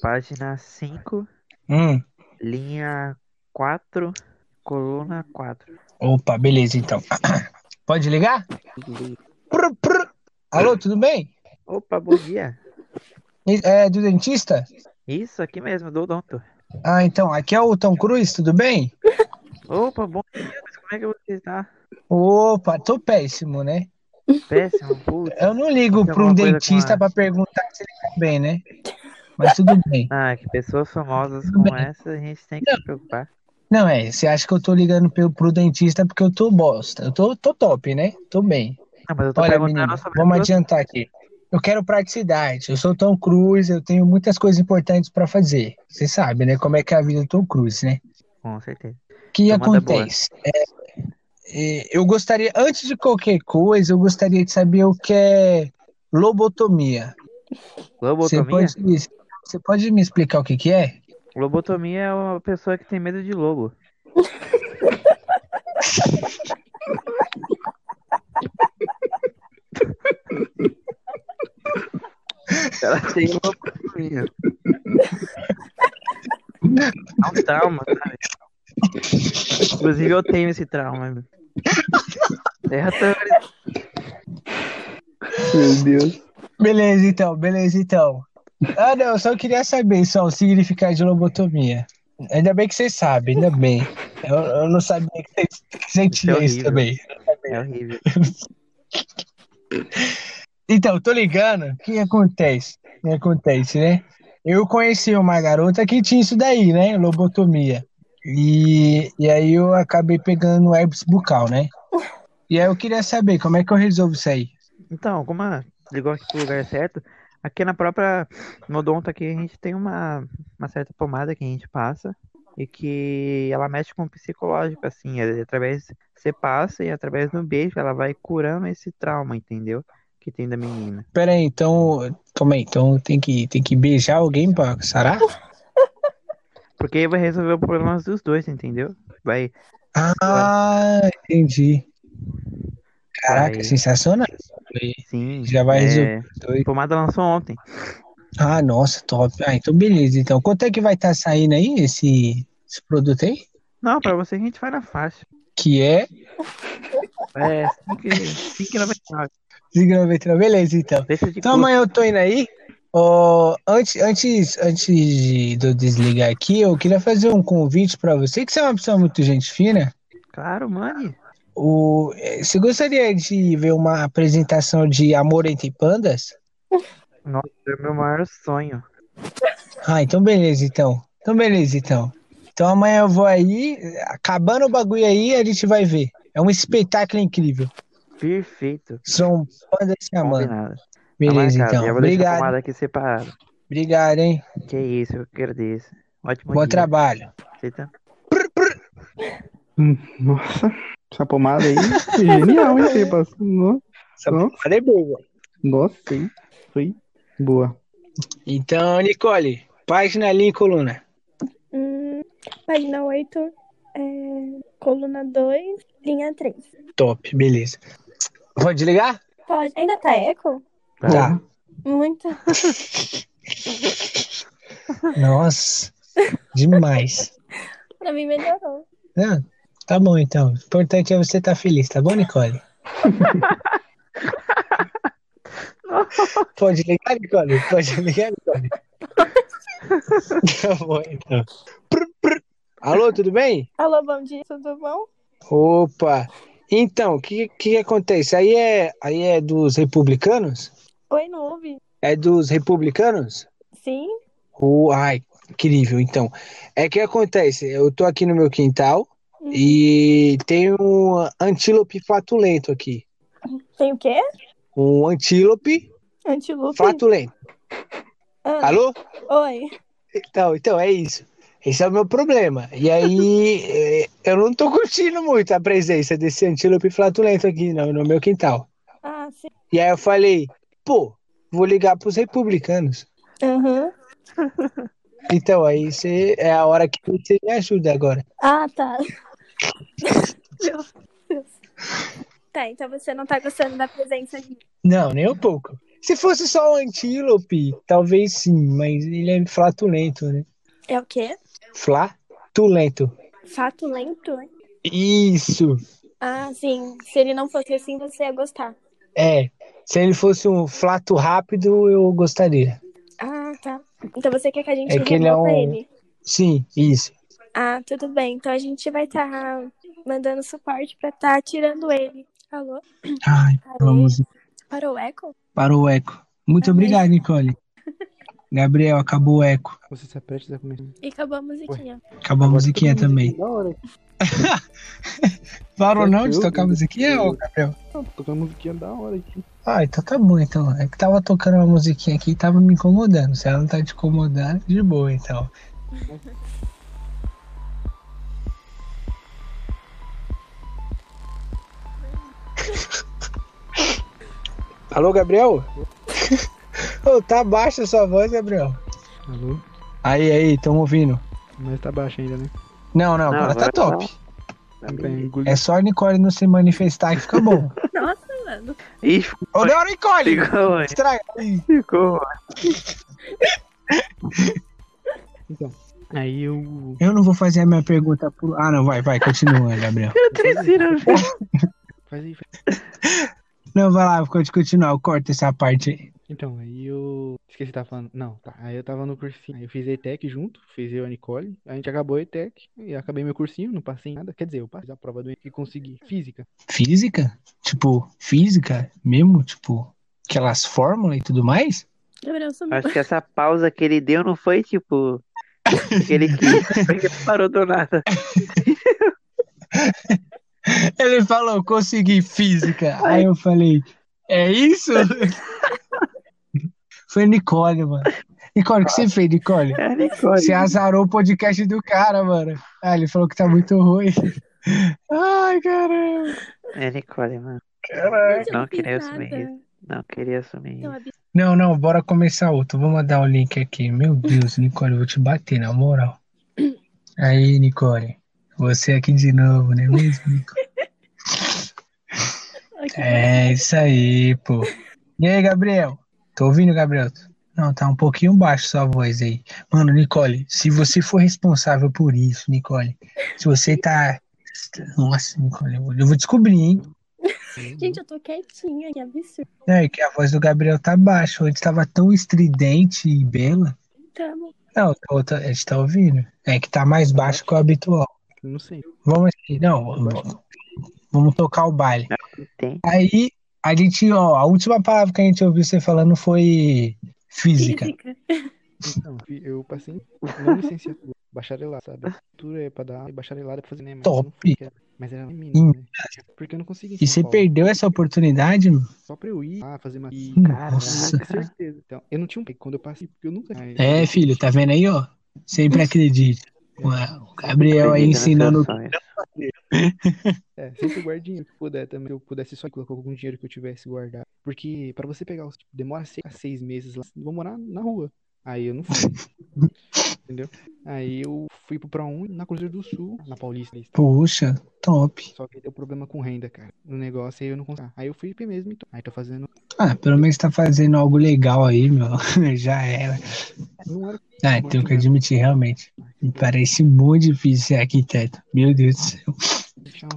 Página 5, hum. linha 4, coluna 4. Opa, beleza então. *clears throat* Pode ligar? Prr, prr. Alô, tudo bem? Opa, bom dia. É do dentista? Isso, aqui mesmo, do odonto. Ah, então, aqui é o Tom Cruise, tudo bem? Opa, bom dia, mas como é que você está? Opa, tô péssimo, né? Péssimo, puta. Eu não ligo para um dentista para perguntar se ele tá bem, né? Mas tudo bem. Ah, que pessoas famosas tudo como bem. essa a gente tem que não. se preocupar. Não, é, você acha que eu tô ligando pro, pro dentista porque eu tô bosta. Eu tô, tô top, né? Tô bem. Não, mas eu tô Olha, vamos adiantar aqui. Eu quero praticidade. Eu sou Tom Cruise, eu tenho muitas coisas importantes para fazer. Você sabe, né? Como é que é a vida do Tom Cruise, né? Com certeza. O que acontece? É, é, eu gostaria, antes de qualquer coisa, eu gostaria de saber o que é lobotomia. Lobotomia? Você pode, você pode me explicar o que, que é? Lobotomia é uma pessoa que tem medo de lobo. *laughs* Ela tem lobotomia. É um trauma, cara. Inclusive eu tenho esse trauma. Terra Meu Deus. Beleza, então, beleza, então. Ah, não, eu só queria saber só o significado de lobotomia. Ainda bem que vocês sabem, ainda bem. Eu, eu não sabia que vocês sentiam é isso também. É horrível. *laughs* Então, tô ligando. O que acontece? O que acontece, né? Eu conheci uma garota que tinha isso daí, né? Lobotomia. E, e aí eu acabei pegando herpes bucal, né? E aí eu queria saber como é que eu resolvo isso aí. Então, como a, ligou aqui pro lugar certo, aqui na própria Nodonta aqui a gente tem uma, uma certa pomada que a gente passa e que ela mexe com o psicológico, assim, é, através você passa e através do beijo ela vai curando esse trauma, entendeu? Que tem da menina. Pera aí, então, calma aí, então tem que, tem que beijar alguém pra sarar? *laughs* Porque aí vai resolver o problema dos dois, entendeu? Vai. Ah, entendi. Caraca, vai... sensacional. Sim. Já vai é... resolver. Pomada lançou ontem. Ah, nossa, top. Ah, então beleza. Então, quanto é que vai estar tá saindo aí esse, esse produto aí? Não, pra você a gente vai na faixa. Que é? É, 5,99. 5,99, beleza, então. Então amanhã eu tô indo aí. Oh, antes, antes, antes de, de eu desligar aqui, eu queria fazer um convite para você, que você é uma pessoa muito gente fina. Claro, mãe. O, eh, você gostaria de ver uma apresentação de Amor entre Pandas? Nossa, é meu maior sonho. Ah, então beleza, então. Então beleza, então. Então amanhã eu vou aí, acabando o bagulho aí, a gente vai ver. É um espetáculo incrível. Perfeito. São pandas se amando. Beleza, tá então. Vou Obrigado. aqui separado. Obrigado, hein? Que isso, eu agradeço. Ótimo Bom dia. trabalho. Aceita? Hum, nossa, essa pomada aí foi genial, hein? Você essa pomada é boa. Nossa, sim. Foi boa. Então, Nicole, página ali e coluna. Hum, página 8, é, coluna 2, Linha 3. Top, beleza. Pode ligar? Pode. Ainda tá eco? Tá. Muito. *laughs* Nossa, demais. pra mim melhorou. Ah, tá bom então. O importante é você estar feliz, tá bom, Nicole? *laughs* *laughs* Pode ligar, Nicole? Pode ligar, Nicole? tá bom então. Prr, prr. Alô, tudo bem? Alô, bom dia, tudo bom? Opa! Então, o que, que acontece? Aí é, aí é dos republicanos? Oi, não ouvi. É dos republicanos? Sim? Oh, ai, incrível. Então, é que acontece, eu tô aqui no meu quintal e tem um antílope flatulento aqui. Tem o quê? Um antílope Antilope? flatulento. Ah, Alô? Oi. Então, então é isso. Esse é o meu problema. E aí, *laughs* eh, eu não tô curtindo muito a presença desse antílope flatulento aqui no, no meu quintal. Ah, sim. E aí eu falei, pô, vou ligar pros republicanos. Aham. *laughs* Então, aí você, é a hora que você me ajuda agora. Ah, tá. *laughs* Meu Deus. Tá, então você não tá gostando da presença de. Não, nem um pouco. Se fosse só um antílope, talvez sim, mas ele é flatulento, né? É o quê? Flatulento. Fato lento? Isso. Ah, sim. Se ele não fosse assim, você ia gostar. É. Se ele fosse um flato rápido, eu gostaria. Ah, tá. Então você quer que a gente É que ele é um- ele? Sim, isso. Ah, tudo bem. Então a gente vai estar mandando suporte pra estar tirando ele. Alô? Ai, vamos. Parou o eco? Parou o eco. Muito Ah, obrigado, Nicole. *laughs* Gabriel, acabou o eco. Você se apresta a começar. E acabou a musiquinha. Acabou a musiquinha também. *laughs* Parou não de tocar a musiquinha, ô Gabriel? Não, tô tocando musiquinha da hora aqui. Ah, então tá bom, então. É que tava tocando uma musiquinha aqui e tava me incomodando. Se ela não tá te incomodando, de boa, então. *laughs* Alô, Gabriel? *laughs* Ô, tá baixa a sua voz, Gabriel. Alô? Aí, aí, tamo ouvindo. Mas tá baixo ainda, né? Não, não, Não, agora tá top. Tá Tá. É só a Nicole não se manifestar que fica bom. *laughs* Nossa, mano. Ih, Ô, não, Nicole! ficou. Estraga. Ficou Então, aí eu. Eu não vou fazer a minha pergunta por. Ah, não, vai, vai, continua, Gabriel. Tricina, Faz aí, faz. Não, vai lá, pode continuar, eu corto essa parte aí. Então, aí eu. Esqueci de tava falando. Não, tá. Aí eu tava no cursinho. Aí eu fiz ETEC junto, fiz eu e a Nicole. A gente acabou a ETEC e acabei meu cursinho, não passei em nada. Quer dizer, eu passei a prova do e consegui. Física. Física? Tipo, física mesmo? Tipo, aquelas fórmulas e tudo mais? Gabriel sumiu. Acho que essa pausa que ele deu não foi tipo. que ele quis. Foi que parou do nada. *laughs* Ele falou, consegui física. Aí eu falei, é isso? *laughs* Foi Nicole, mano. Nicole, o que você fez, Nicole? É, Nicole. Você azarou o podcast do cara, mano. Ah, ele falou que tá muito ruim. *laughs* Ai, caramba. É, Nicole, mano. Caralho. Não queria assumir isso. Não queria assumir Não, isso. Não, não, bora começar outro. Vou mandar o link aqui. Meu Deus, Nicole, eu vou te bater, na moral. *clears throat* Aí, Nicole. Você aqui de novo, não é mesmo, *laughs* É isso aí, pô. E aí, Gabriel? Tô ouvindo, Gabriel? Não, tá um pouquinho baixo sua voz aí. Mano, Nicole, se você for responsável por isso, Nicole, se você tá. Nossa, Nicole, eu vou- descobrir, hein? Gente, eu tô quietinha, que absurdo. É que a voz do Gabriel tá baixa. Antes tava tão estridente e bela. Tamo. Não, a gente tá ouvindo. É que tá mais baixo que o habitual. Não sei. Vamos aqui, não, vamos, vamos tocar o baile. Tem. Aí, a gente, ó, a última palavra que a gente ouviu você falando foi física. Física. Então, eu passei não licenciatura, bacharelado, sabe? Licenciatura é pra dar e bacharelado é pra fazer, né? Mas Top. não Mas era menino, né? Porque eu não consegui. E você Paulo. perdeu essa oportunidade, mano? Só pra eu ir lá fazer uma. Nossa. com certeza. Então, eu não tinha um quando eu passei, porque eu nunca. É, filho, tá vendo aí, ó? Sempre acredite. O Gabriel aí ensinando. É, sempre guarde dinheiro que puder também. Se eu pudesse só colocar algum dinheiro que eu tivesse guardado. Porque pra você pegar os. Tipo, demora seis seis meses lá. Vou morar na rua. Aí eu não fui. *laughs* Entendeu? Aí eu fui pro Pro 1 na Cruzeiro do Sul, na Paulista. Poxa, top. Só que deu problema com renda, cara. No negócio aí eu não consegui. Aí eu fui mesmo. Então. Aí tô fazendo. Ah, pelo menos tá fazendo algo legal aí, meu. *laughs* Já era. Não era. Ah, tenho que admitir, realmente. Me parece muito difícil ser arquiteto. Meu Deus do céu.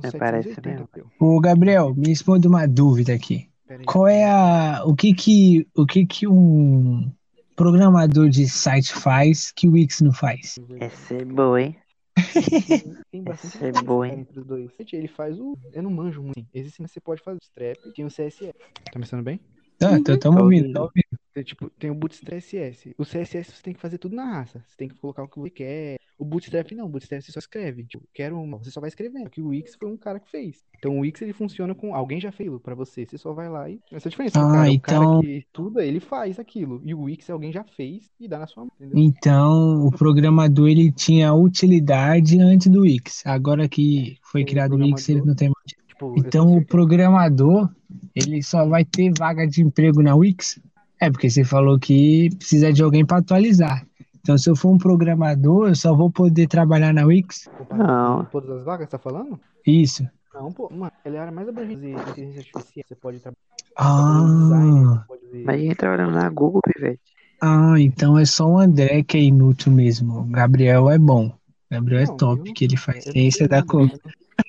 É, parece mesmo. Ô, Gabriel, me responde uma dúvida aqui. Qual é a. O que que. O que que um programador de site faz que o Wix não faz? Essa é boa, hein? *laughs* Tem bastante Essa é boa, hein? entre os dois. Ele faz o. Eu não manjo muito. Existe, você pode fazer o strap, tem o CSS. Tá pensando bem? Tá, tô, tamo ouvindo, tô ouvindo. Tem, tipo, tem o Bootstrap CSS. O CSS você tem que fazer tudo na raça. Você tem que colocar o que você quer. O Bootstrap não, o Bootstrap você só escreve. Tipo, quero uma, você só vai escrevendo. Que o Wix foi um cara que fez. Então o Wix ele funciona com alguém já fez para você. Você só vai lá e essa é a diferença. Ah, o, cara, então... o cara que estuda, ele faz aquilo. E o Wix alguém já fez e dá na sua mão. Entendeu? Então o programador ele tinha utilidade antes do Wix. Agora que foi criado o Wix, ele não tem mais. Tipo, então o programador ele só vai ter vaga de emprego na Wix? É, porque você falou que precisa de alguém para atualizar. Então, se eu for um programador, eu só vou poder trabalhar na Wix? Não. Todas as vagas, tá falando? Isso. Não, pô, mano, ele era mais abrangente de inteligência artificial. Você pode trabalhar. Ah. Mas a gente trabalhando na Google, Pivete. Ah, então é só o André que é inútil mesmo. O Gabriel é bom. O Gabriel é top, que ele faz ciência da coisa.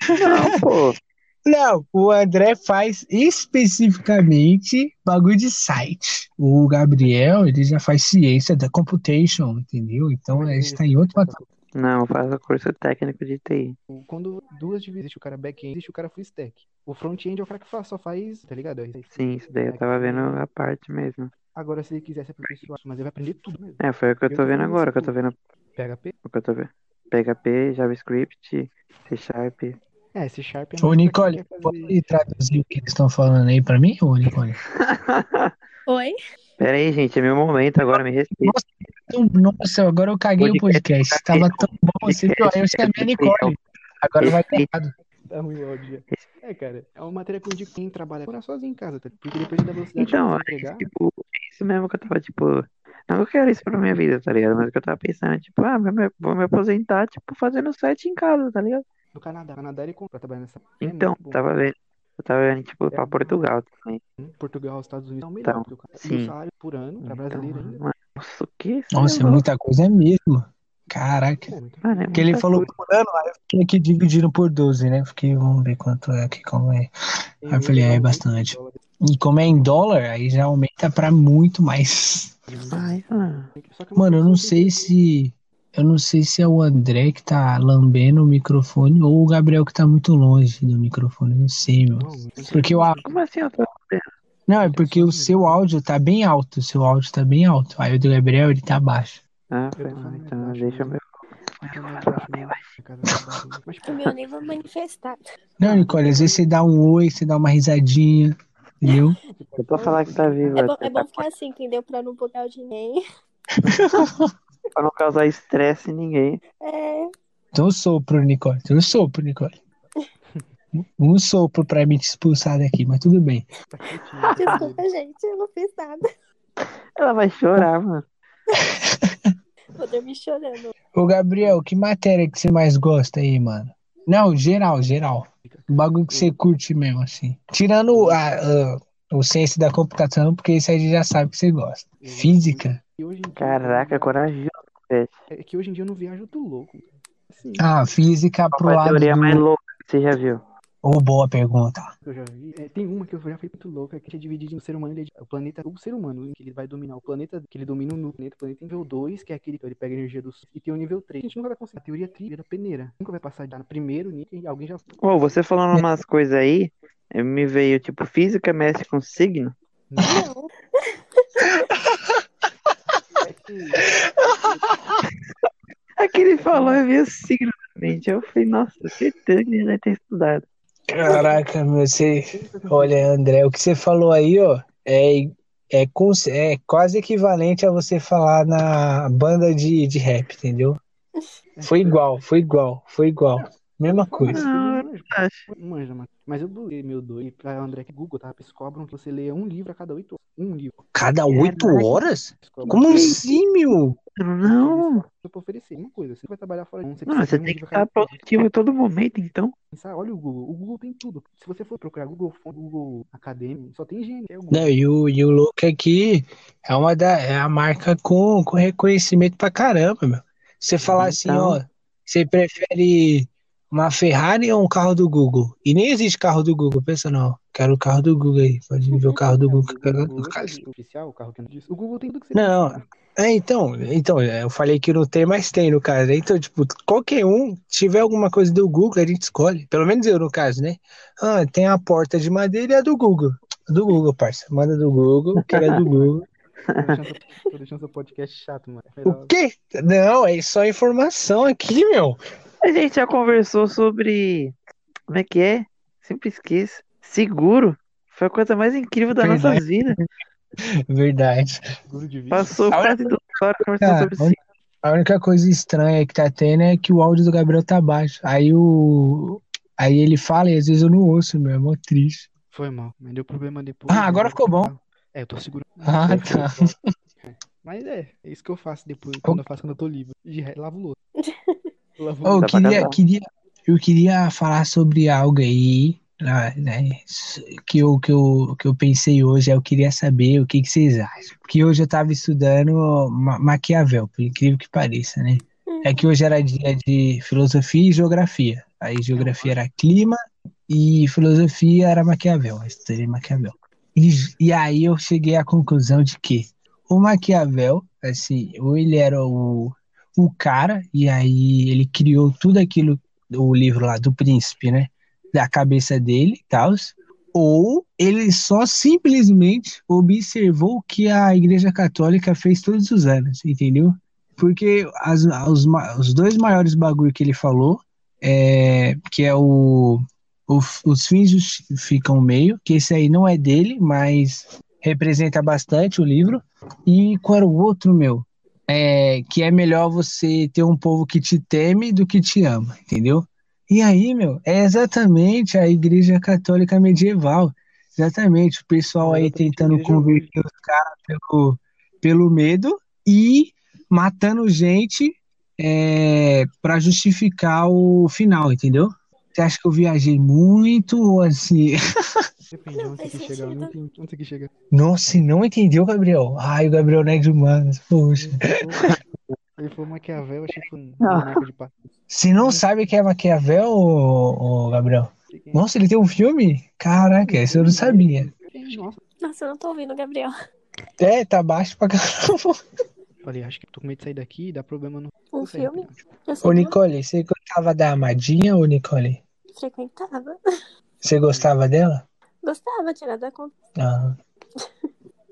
Não, pô. Não, o André faz especificamente bagulho de site. O Gabriel, ele já faz ciência da computation, entendeu? Então a gente tá em outro patamar. Não, faz o curso técnico de TI. Quando duas divisões, o cara back-end, existe o cara full stack. O front-end é o cara que faz, só faz, tá ligado? Sim, isso daí eu tava vendo a parte mesmo. Agora, se ele quiser ser aperfeiçoado, mas ele vai aprender tudo mesmo. É, foi o que eu tô vendo agora, o que eu tô vendo. PHP? O que eu tô vendo. PHP, JavaScript, C Sharp. É, esse Sharp é Ô, Nicole, pode traduzir o que eles estão falando aí pra mim, ô, Nicole? *laughs* Oi? Pera aí, gente, é meu momento agora, me respeita. Nossa, nossa agora eu caguei o podcast. podcast. Tava tão bom assim, eu chamei a Nicole. Agora vai ter errado. Tá ruim o áudio. É, cara, é uma matéria que eu indico quem trabalha morar sozinho em casa, tá? Porque depois da velocidade então, que pegar... tipo, é isso mesmo que eu tava, tipo... Não que eu quero isso pra minha vida, tá ligado? Mas o que eu tava pensando, tipo, ah, vou me aposentar, tipo, fazendo site em casa, tá ligado? Do Canadá. O Canadá ele compra trabalhar nessa. Então, é tava vendo. Eu tava vendo, tipo, é, pra Portugal também. Portugal, Estados Unidos é o melhor, então, porque o cara sim. salário por ano pra então, brasileiro ainda. Nossa, o que? Nossa, é muita coisa mesmo. Caraca. É, Mano, é porque ele falou coisa. por ano, aí eu fiquei aqui dividindo por 12, né? Fiquei, vamos ver quanto é aqui, como é. Aí eu falei, é bastante. E como é em dólar, aí já aumenta pra muito mais. Ai, mano. Mano, eu não sei se eu não sei se é o André que tá lambendo o microfone ou o Gabriel que tá muito longe do microfone. Não sei, meu. Porque o Como assim eu tô Não, é porque o seu áudio tá bem alto. O seu áudio tá bem alto. Aí o do Gabriel, ele tá baixo. Ah, foi mal. Então deixa eu ver. O meu nem vou manifestar. Não, Nicole, às vezes você dá um oi, você dá uma risadinha, entendeu? Eu tô falando que tá vivo. É bom, é bom ficar assim, entendeu? Pra não botar o de ninguém. *laughs* pra não causar estresse em ninguém. É. Então sopro, Nicole. Então sopro, Nicole. Um sopro pra me te expulsar daqui, mas tudo bem. Desculpa, gente, eu não fiz nada. Ela vai chorar, mano. Vou dormir chorando. Ô, Gabriel, que matéria que você mais gosta aí, mano? Não, geral, geral. O bagulho que você curte mesmo, assim. Tirando a, a, o ciência da computação, porque isso aí já sabe que você gosta. Física. Caraca, corajoso, velho. É que hoje em dia eu não viajo do louco. Assim, ah, física pro lado. A teoria do... mais louca que você já viu? Oh, boa pergunta. Eu já vi. É, tem uma que eu já fui muito louca, que é dividida em ser humano e o planeta, o ser humano, que ele vai dominar o planeta, que ele domina o planeta, o planeta nível 2, que é aquele que ele pega a energia do sol, e tem o nível 3. A gente nunca vai conseguir. A teoria trilha da peneira. Nunca vai passar no primeiro nível e alguém já. Ô, oh, você falando umas coisas aí, me veio tipo física mexe com signo? Não. *laughs* *laughs* Aquele falou é meio signo mente. Eu falei, nossa, certeza que ele deve ter estudado. Caraca, meu, você. Olha, André, o que você falou aí, ó, é, é, é quase equivalente a você falar na banda de, de rap, entendeu? Foi igual, foi igual, foi igual. Mesma coisa. Manja, mano. Mas eu bulei meu doido pra André que Google, tá? Eles cobram que você leia um livro a cada oito horas. Um livro. Cada oito horas? Como assim, meu? Não. Eu vou oferecer uma coisa. Você vai trabalhar fora de um, você Não, você tem que estar produtivo a todo momento, então. *laughs* Olha o Google. O Google tem tudo. Se você for procurar Google Fonte, Google Acadêmico, só tem gênio. É. Não, e o, e o louco é que é uma da, é a marca com, com reconhecimento pra caramba, meu. Você falar assim, Então. ó, você prefere uma Ferrari ou um carro do Google? E nem existe carro do Google, pensa não. Quero o carro do Google aí. Pode ver o carro do Google. O Google Cara, é oficial, o carro que não diz. O Google tem tudo que você Não, precisa. É, então, então, eu falei que não tem, mas tem no caso. Então, tipo, qualquer um, tiver alguma coisa do Google, a gente escolhe. Pelo menos eu, no caso, né? Ah, tem a porta de madeira e a do Google. Do Google, parça. Manda do Google, que é do Google. *laughs* Tô deixando, seu, podcast chato, mano. É O quê? Não, é só informação aqui, meu. A gente já conversou sobre. Como é que é? Sempre esqueço. Seguro. Foi a coisa mais incrível das Verdade. nossas vidas. *laughs* Verdade. Seguro de vida. Passou quase duas horas conversando sobre seguro. A única coisa estranha que tá tendo é que o áudio do Gabriel tá baixo. Aí o. Aí ele fala e às vezes eu não ouço, meu. É mó triste. Foi mal, mas deu problema depois. Ah, agora ficou bom. É, eu tô segurando. Ah, Eu- tá. Mas é, é isso que eu faço depois, quando eu faço quando eu tô livre. De lavo louça. *laughs* Ô, eu queria, queria, eu queria falar sobre algo aí, ah, né, que eu, que eu, que eu pensei hoje, eu queria saber o que, que vocês acham. Porque hoje eu estava estudando Ma- Maquiavel, por incrível que pareça, né? É que hoje era dia de filosofia e geografia. Aí geografia era clima e filosofia era Maquiavel, eu estudei Maquiavel. E, e aí eu cheguei à conclusão de que o Maquiavel, assim, ou ele era o o cara, e aí ele criou tudo aquilo, o livro lá do príncipe, né? Da cabeça dele e tal. Ou ele só simplesmente observou o que a Igreja Católica fez todos os anos, entendeu? Porque as- os, os dois maiores bagulho que ele falou, é, que é o, o- os fins o meio, que esse aí não é dele, mas representa bastante o livro. E qual era o outro, meu? É, que é melhor você ter um povo que te teme do que te ama, entendeu? E aí, meu, é exatamente a Igreja Católica medieval. Exatamente, o pessoal aí tentando converter os caras pelo, pelo medo e matando gente é, para justificar o final, entendeu? Você acha que eu viajei muito ou assim? *laughs* Depende de Não, onde você chegar. Não onde você chegar. Nossa, não entendeu, Gabriel? Ai, o Gabriel não é de humanas, poxa. Ele falou Maquiavel, eu achei que foi um boneco de *laughs* pato. Você não sabe o que é Maquiavel, ô, ô, Gabriel? Quem é. Nossa, ele tem um filme? Caraca, isso eu não sabia. Quem? Nossa. Nossa, eu não tô ouvindo Gabriel. É, tá baixo pra caramba. Falei, acho que tô com medo de sair daqui e dar problema no. Um filme? Ô, Nicole, você gostava da Amadinha ou Nicole? Frequentava. Você gostava dela? Gostava, tinha nada contra. Ah,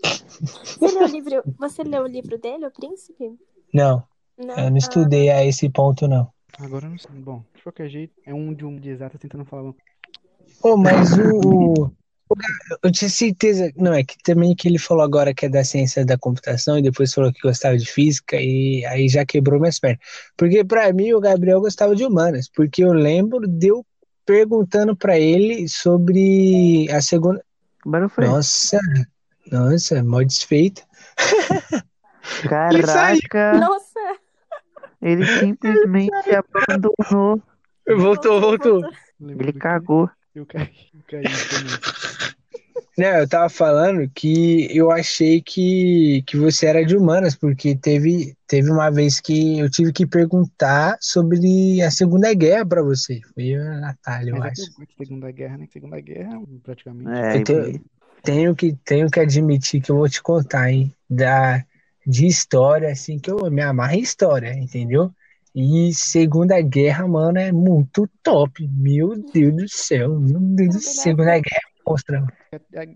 Você leu o livro, você leu o livro dele, O Príncipe? não, Não. eu não estudei a esse ponto, não. Agora eu não sei. Bom, de qualquer jeito, é um de um de exatas tentando falar. uma- Ô, mas o, Eu tinha certeza. Não, é que também que ele falou agora que é da ciência da computação e depois falou que gostava de física e aí já quebrou minhas pernas. Porque pra mim o Gabriel gostava de humanas, porque eu lembro de eu perguntando pra ele sobre a segunda. Barulho? Nossa, nossa, mó desfeita. *laughs* Caraca, Nossa! ele simplesmente abandonou. Voltou, voltou. Ele cagou. Eu caí, eu caí também. Não, eu tava falando que eu achei que, que você era de humanas, porque teve, teve uma vez que eu tive que perguntar sobre a Segunda Guerra pra você. Foi a Natália, eu Mas é acho. Segunda Guerra, né? Segunda Guerra, praticamente. É, Eu tenho, tenho que, tenho que admitir que eu vou te contar, hein? Da, de história, assim, que eu me amarro em história, entendeu? E Segunda Guerra, mano, é muito top. Meu Deus do céu, meu Deus do céu. Segunda Guerra é monstra. É a-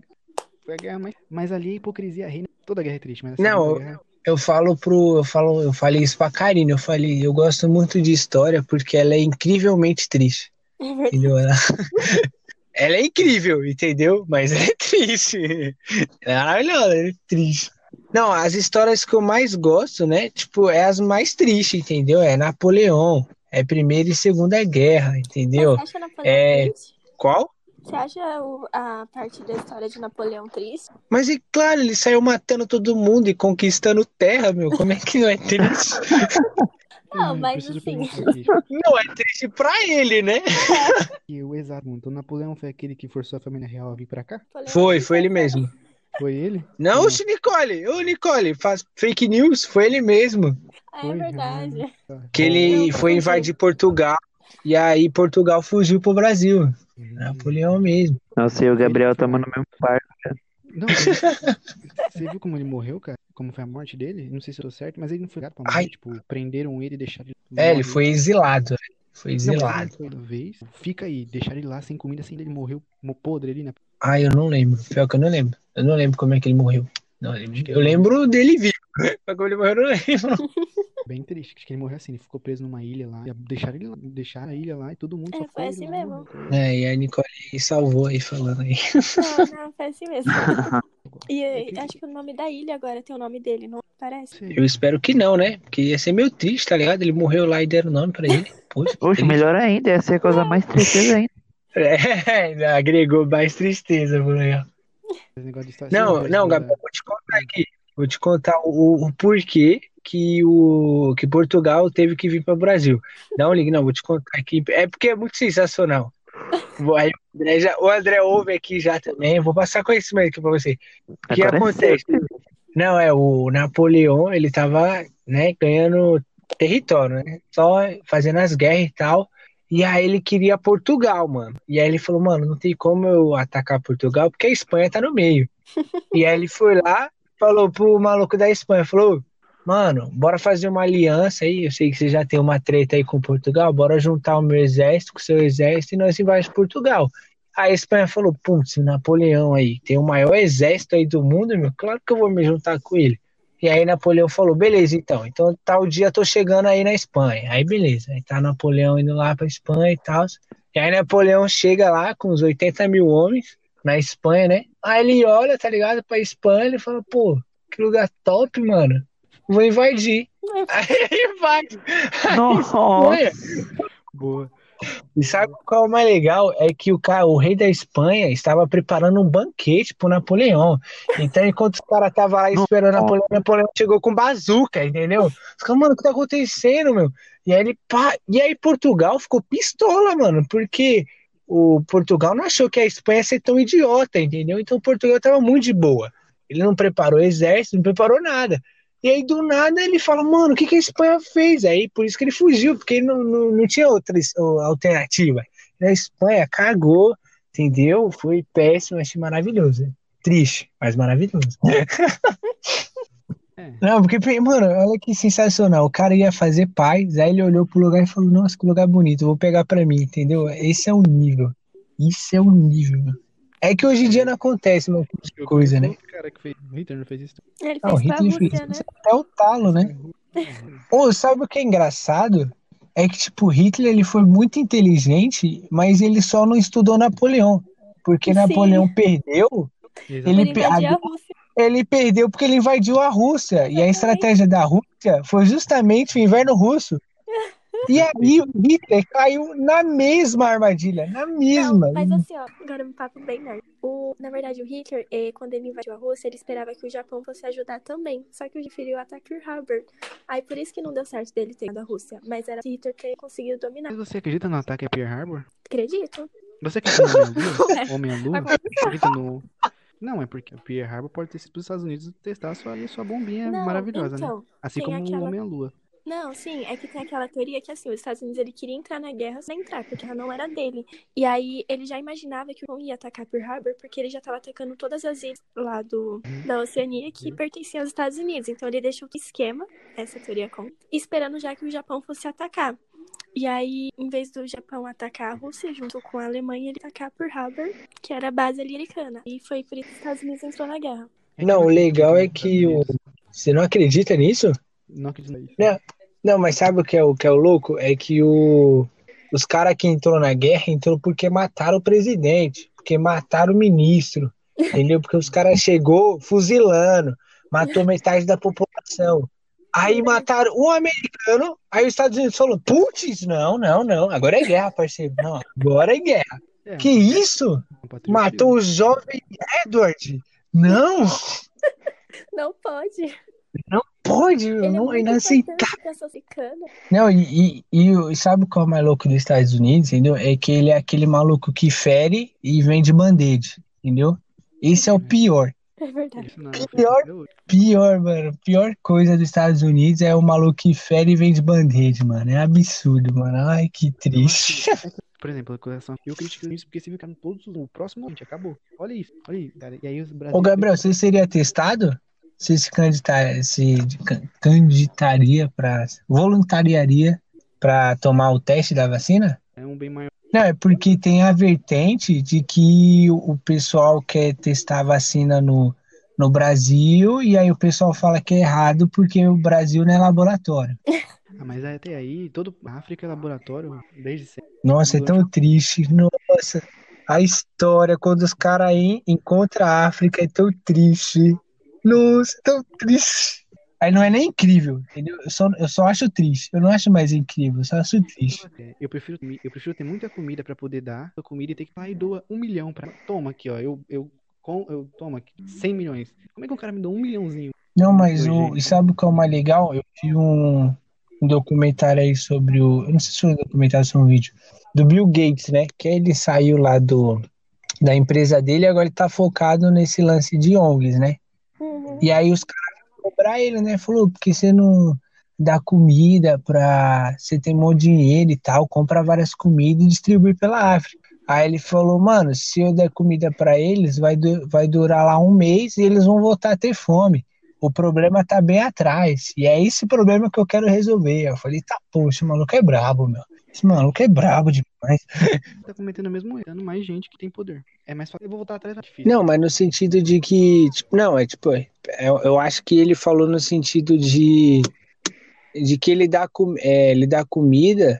Foi a guerra. Mas ali a hipocrisia reina. Toda guerra é triste, mas a Não, Guerra. Eu falo pro, eu falo, eu falei isso pra Karine, eu falei, eu gosto muito de história porque ela é incrivelmente triste, É entendeu? Ela, *laughs* ela é incrível, entendeu? Mas ela é triste. É maravilhosa, ela é triste. Não, as histórias que eu mais gosto, né? Tipo, é as mais tristes, entendeu? É Napoleão, É Primeira e Segunda Guerra, entendeu? Você acha Napoleão É. triste? Qual? Você acha o- a parte da história de Napoleão triste? Mas e claro, ele saiu matando todo mundo e conquistando terra, meu. Como é que não é triste? *laughs* Não, Hum, mas assim. *laughs* não, é triste pra ele, né? E o exato, então Napoleão foi aquele que forçou a família real a vir pra cá? Foi, foi ele é mesmo. Foi ele? Não, Hum. o Nicole, ô Nicole, faz fake news, foi ele mesmo. É Foi? verdade. Ah, tá. Que ele foi invadir Portugal e aí Portugal fugiu pro Brasil. Hum. Napoleão mesmo. Nossa, e o Gabriel tamo no mesmo quarto. Não, você *laughs* você viu como ele morreu, cara? Como foi a morte dele? Não sei se eu tô certo, mas ele não foi gato pra morrer. Ai. Tipo, prenderam ele e deixaram ele. É, ele morrer. foi exilado. Foi Não, mas ele exilado. foi uma vez. Fica aí, deixaram ele lá sem comida, assim, ele morreu mo- podre ali, né? Ah, eu não lembro. Pior que eu não lembro. Eu não lembro como é que ele morreu. Não, eu lembro- eu lembro dele vivo. *laughs* Como ele morreu, eu não lembro. Bem triste. Acho que ele morreu assim, ele ficou preso numa ilha lá. Deixaram ele lá, deixaram a ilha lá e todo mundo É, só foi assim mesmo. É, e a Nicole salvou aí falando aí. Não, não, foi assim mesmo. *laughs* E eh, acho que o nome da ilha agora tem o nome dele, não parece? Eu espero que não, né? Porque ia ser meio triste, tá ligado? Ele morreu lá e deram nome pra ele. Poxa, triste. melhor ainda, ia ser a coisa mais tristeza ainda. *laughs* É, agregou mais tristeza pro legal. Esse negócio de história- Não, Sim, não, da- Gabriel, vou te contar aqui. Vou te contar o, o porquê que, o, que Portugal teve que vir para o Brasil. Não, ligue, não, vou te contar aqui. É porque é muito sensacional. Aí, o, André já, o André ouve aqui já também. Vou passar conhecimento aqui para você. O que acontece? Não, é o Napoleão, ele tava, né, ganhando território, né? Só fazendo as guerras e tal. E aí ele queria Portugal, mano. E aí ele falou, mano, não tem como eu atacar Portugal porque a Espanha tá no meio. *laughs* e aí ele foi lá, falou pro maluco da Espanha, falou, mano, bora fazer uma aliança aí. Eu sei que você já tem uma treta aí com Portugal, bora juntar o meu exército com o seu exército e nós invadimos Portugal. A Espanha falou, putz, Napoleão aí tem o maior exército aí do mundo, meu, claro que eu vou me juntar com ele. E aí Napoleão falou, beleza, então, então tal dia eu tô chegando aí na Espanha. Aí beleza, aí tá Napoleão indo lá pra Espanha e tal. E aí Napoleão chega lá com uns 80 mil homens na Espanha, né? Aí ele olha, tá ligado, pra Espanha, ele fala, pô, que lugar top, mano. Vou invadir. *laughs* Aí ele invade. Nossa! Boa. E sabe qual é o mais legal? É que o, cara, o rei da Espanha estava preparando um banquete pro Napoleão. Então, enquanto os caras estavam lá esperando o Napoleão, Napoleão chegou com bazuca, entendeu? Os caras, mano, o que tá acontecendo, meu? E aí ele, pá, e aí Portugal ficou pistola, mano, porque o Portugal não achou que a Espanha ia ser tão idiota, entendeu? Então Portugal tava muito de boa. Ele não preparou exército, não preparou nada. E aí, do nada, ele fala, mano, o que, que a Espanha fez? Aí, por isso que ele fugiu, porque ele não, não, não tinha outra alternativa. A Espanha cagou, entendeu? Foi péssimo, achei maravilhoso. Triste, mas maravilhoso. *laughs* É. Não, porque, mano, olha que sensacional. O cara ia fazer paz, aí ele olhou pro lugar e falou, nossa, que lugar bonito, vou pegar pra mim, entendeu? Esse é o nível. Isso é o nível. É que hoje em dia não acontece uma Eu coisa, né? outro cara que fez. O Hitler não fez isso. Ele Não, fez Hitler fez né? isso até o talo, né? *laughs* Ô, sabe o que é engraçado? É que, tipo, Hitler ele foi muito inteligente, mas ele só não estudou Napoleão. Porque Sim. Napoleão perdeu, Ele Exatamente. a- a Rússia. Ele perdeu porque ele invadiu a Rússia. E a estratégia da Rússia foi justamente o inverno russo. E aí o Hitler caiu na mesma armadilha, na mesma. Não, mas assim, ó, agora um papo bem nerd. O, na verdade, o Hitler, eh, quando ele invadiu a Rússia, ele esperava que o Japão fosse ajudar também. Só que ele preferiu atacar Pearl Harbor. Aí por isso que não deu certo dele ter ido à Rússia. Mas era se Hitler ter conseguido dominar. Mas você acredita no ataque a Pearl Harbor? Acredito. Você acredita no Homem-Lua? *laughs* Homem-Lua? Acredita no... Não, é porque o Pearl Harbor pode ter sido para os Estados Unidos testar a sua, a sua bombinha Não, maravilhosa, né? então, Assim tem como o aquela- Homem-Lua. Não, sim, é que tem aquela teoria que assim, os Estados Unidos ele queria entrar na guerra sem entrar, porque ela não era dele. E aí ele já imaginava que não ia atacar Pearl Harbor, porque ele já estava atacando todas as ilhas lá do, da Oceania que pertenciam aos Estados Unidos. Então ele deixou o esquema, essa teoria conta, esperando já que o Japão fosse atacar. E aí, em vez do Japão atacar a Rússia junto com a Alemanha, ele atacar Pearl Harbor, que era a base americana. E foi por isso que os Estados Unidos entrou na guerra. Não, o legal é que o. Você não acredita nisso? Não acredito nisso. Não. Não, mas sabe o que é o que é o louco? É que o, os caras que entrou na guerra entrou porque mataram o presidente, porque mataram o ministro, entendeu? Porque os caras chegou fuzilando, matou metade da população. Aí mataram um americano, aí os Estados Unidos falou, putz, não, não, não, agora é guerra, parceiro. Não, agora é guerra. É, que isso? Matou o jovem Edward? Não! *laughs* Não pode. Não pode, Ele é não, é inaceitável. Não, e, e, e, sabe qual é o mais louco dos Estados Unidos, entendeu? É que ele é aquele maluco que fere e vende band-aid, entendeu? Esse é o pior. É verdade. Pior, pior, mano. Pior coisa dos Estados Unidos é o maluco que fere e vende band-aid, mano. É absurdo, mano. Ai, que triste. *laughs* Por exemplo, a coração. Eu critico isso porque se ficar todos no próximo momento, acabou. Olha isso, olha isso, cara. E aí os brasileiros. Ô, Gabriel, você seria testado? Você se candidatar, se candidataria para voluntariaria para tomar o teste da vacina? É um bem maior. Não, é porque tem a vertente de que o pessoal quer testar a vacina no, no Brasil e aí o pessoal fala que é errado porque o Brasil não é laboratório. *laughs* Ah, mas até aí, todo África é laboratório desde sempre. Nossa, é tão triste. Nossa, a história quando os caras encontram a África é tão triste. Nossa, é tão triste. Aí não é nem incrível, entendeu? Eu só, eu só acho triste. Eu não acho mais incrível, eu só acho triste. Eu prefiro, eu prefiro ter muita comida pra poder dar a comida e ter que ir e doa um milhão pra. Toma aqui, ó. Eu, eu, com, eu toma aqui, 100 milhões. Como é que um cara me dá um milhãozinho? Não, mas o. E sabe o que é o mais legal? Eu vi um, um documentário aí sobre o. Eu não sei se foi um documentário ou um vídeo. Do Bill Gates, né? Que ele saiu lá do, da empresa dele e agora ele tá focado nesse lance de ONGs, né? Uhum. E aí os caras cobrar ele, né? Falou, porque você não dá comida pra. Você tem muito dinheiro e tal, compra várias comidas e distribui pela África. Aí ele falou, mano, se eu der comida para eles, vai, vai durar lá um mês e eles vão voltar a ter fome. O problema tá bem atrás. E é esse problema que eu quero resolver. Eu falei, tá, poxa, o maluco é brabo, meu. Esse maluco é brabo *laughs* Tá cometendo o mesmo erro, mais gente que tem poder. É mais fácil, eu vou voltar atrás da difícil. Não, mas no sentido de que, tipo, não, é tipo, é, eu acho que ele falou no sentido de de que ele dá, é, ele dá comida,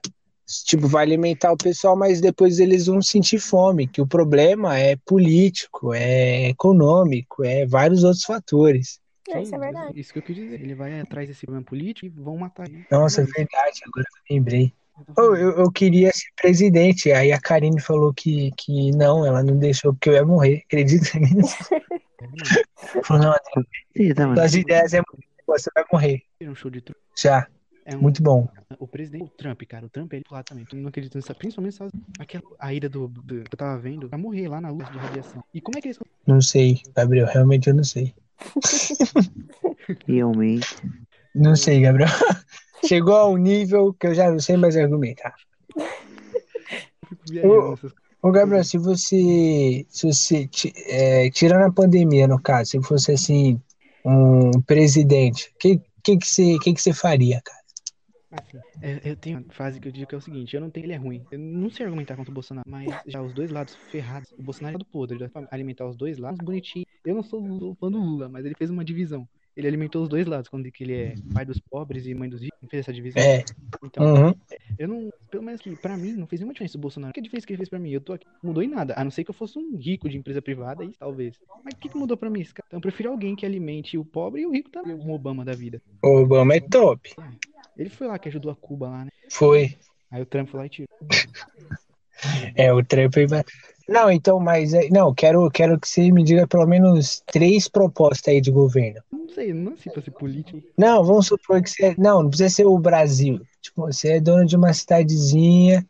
tipo, vai alimentar o pessoal, mas depois eles vão sentir fome, que o problema é político, é econômico, é vários outros fatores. É, isso é verdade. Isso que eu quis dizer. Ele vai atrás desse problema político e vão matar ele. Nossa, é verdade, agora eu lembrei. Oh, eu, eu queria ser presidente, aí a Karine falou que, que não, ela não deixou porque eu ia morrer, *laughs* acredita nisso? *laughs* falou, não, Adriano, as ideias é muito você vai morrer. Um show de Já. É um... Muito bom. O presidente, o Trump, cara, o Trump, ele lá também. Tu não acredita nisso, principalmente sabe, aquela, a ida do, do, que eu tava vendo, pra morrer lá na luz de radiação. E como é que eles. *laughs* Não sei, Gabriel, realmente eu não sei. realmente. Não sei, Gabriel. Chegou ao nível que eu já não sei mais argumentar. ô, ô, Gabriel, se você, se você é, tirando a pandemia, no caso, se fosse assim, um presidente, o que, que, que, você, que, que você faria, cara? Assim, é, eu tenho uma frase que eu digo que é o seguinte: eu não tenho ele é ruim. Eu não sei argumentar contra o Bolsonaro, mas já os dois lados ferrados. O Bolsonaro é do podre, já alimentar os dois lados bonitinho. Eu não sou fã do Lula, mas ele fez uma divisão ele alimentou os dois lados, quando que ele é pai dos pobres e mãe dos ricos, fez essa divisão. É. Então, uhum. eu não, pelo menos que pra mim, não fez nenhuma diferença o Bolsonaro. Que diferença que ele fez pra mim? Eu tô aqui, mudou em nada, a não ser que eu fosse um rico de empresa privada, aí talvez. Mas o que, que mudou pra mim? Então eu prefiro alguém que alimente o pobre e o rico também, o Obama da vida. O Obama é top. Ele foi lá que ajudou a Cuba lá, né? Foi. Aí o Trump foi lá e tirou. *laughs* É, o Trump. Não, então, mas. É, não, quero, quero que você me diga pelo menos três propostas aí de governo. Não sei, não sei pra ser político. Não, vamos supor que você. Não, não precisa ser o Brasil. Tipo, você é dono de uma cidadezinha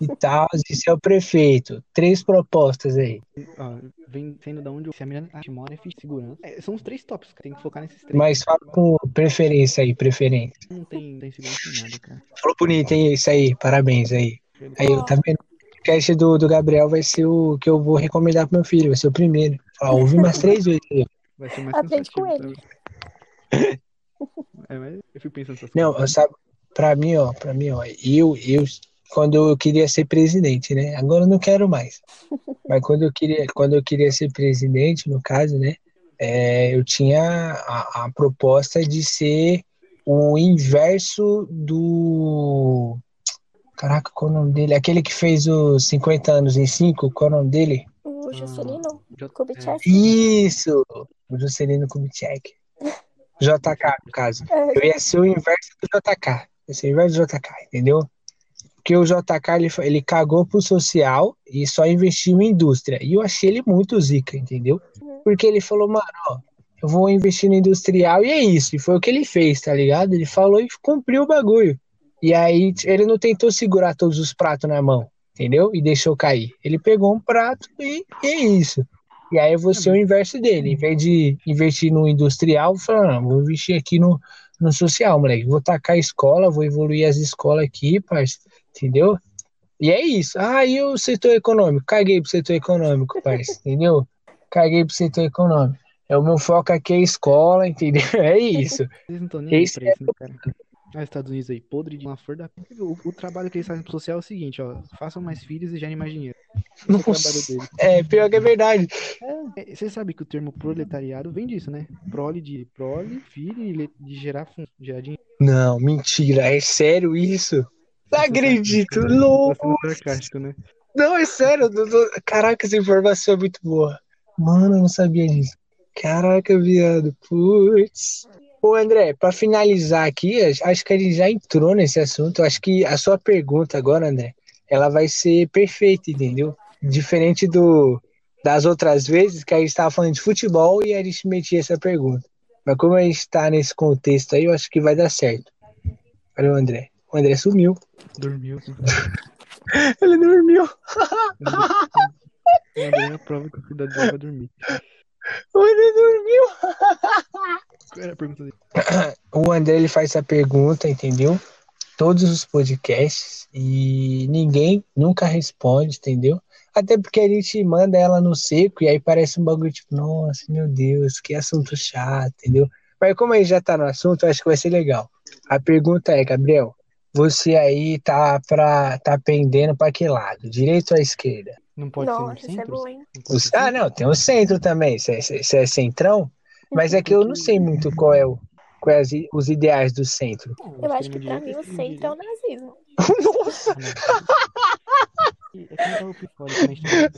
e *laughs* tal, e você é o prefeito. Três propostas aí. Ó, vem sendo da onde se a menina mora é segurança. É, são os três tops, cara. Tem que focar nesses três. Mas fala por preferência aí, preferência. Não tem, tem segurança em nada, cara. Falou bonito, hein? Isso aí, parabéns aí. Aí, tá podcast do, do Gabriel vai ser o que eu vou recomendar pro meu filho, vai ser o primeiro. Fala, ouvi umas três *laughs* vezes. Vai ser mais Aprende com ele. *laughs* É, mas eu fico pensando essas Não, coisas. sabe, pra mim, ó, pra mim, ó, eu, eu, quando eu queria ser presidente, né? Agora eu não quero mais. *laughs* Mas quando eu queria, quando eu queria ser presidente, no caso, né? É, eu tinha a, a proposta de ser o inverso do Caraca, qual é o nome dele? Aquele que fez os 50 anos em 5, qual é o nome dele? O Juscelino Kubitschek. Isso! O Juscelino Kubitschek. JK, no caso. É. Eu ia ser o inverso do JK. Ia ser o inverso do JK, entendeu? Porque o JK ele, ele cagou pro social e só investiu em indústria. E eu achei ele muito zica, entendeu? Uhum. Porque ele falou, mano, ó, eu vou investir no industrial e é isso. E foi o que ele fez, tá ligado? Ele falou e cumpriu o bagulho. E aí ele não tentou segurar todos os pratos na mão, entendeu? E deixou cair. Ele pegou um prato e, e é isso. E aí você é o inverso dele. Em vez de investir no industrial, falou, não, vou investir aqui no, no social, moleque. Vou tacar a escola, vou evoluir as escolas aqui, parceiro. Entendeu? E é isso. Ah, e o setor econômico? Caguei pro setor econômico, parceiro. entendeu? Caguei pro setor econômico. É o meu foco aqui é escola, entendeu? *laughs* É isso. Vocês não estão nem Esse pra isso, né, cara? Ah, Estados Unidos aí, podre de uma flor da. O, o, trabalho que eles fazem pro social é o seguinte, ó. Façam mais filhos e gerem mais dinheiro. Esse é, é, pior que é verdade. É, você sabe que o termo proletariado vem disso, né? Prole de prole, filho de gerar, gerar dinheiro. Não, mentira. É sério isso? Não acredito, louco. sarcástico, né? Não, é sério. Caraca, essa informação é muito boa. Mano, eu não sabia disso. Caraca, viado. Putz. Ô, André, para finalizar aqui, acho que a gente já entrou nesse assunto. Acho que a sua pergunta agora, André, ela vai ser perfeita, entendeu? Diferente do das outras vezes que a gente estava falando de futebol e a gente metia essa pergunta. Mas como a gente está nesse contexto aí, eu acho que vai dar certo. Olha o André. O André sumiu. Dormiu. *laughs* Ele dormiu. André é a prova que o cidadão vai dormir. *laughs* O André dormiu. *laughs* era a pergunta dele? *coughs* O André ele faz essa pergunta, entendeu? Todos os podcasts e ninguém nunca responde, entendeu? Até porque a gente manda ela no seco e aí parece um bagulho tipo, nossa, meu Deus, que assunto chato, entendeu? Mas como aí já tá no assunto, eu acho que vai ser legal. A pergunta é, Gabriel, você aí tá pra tá pendendo para que lado? Direita ou esquerda? Não pode Nossa, ser no centro? É bom, hein? ah, não, tem o centro também. Você é, é centrão? Mas é que eu não sei muito qual é o, quais é os ideais do centro. Eu acho que pra mim o centro é o nazismo. *laughs* Nossa! *laughs*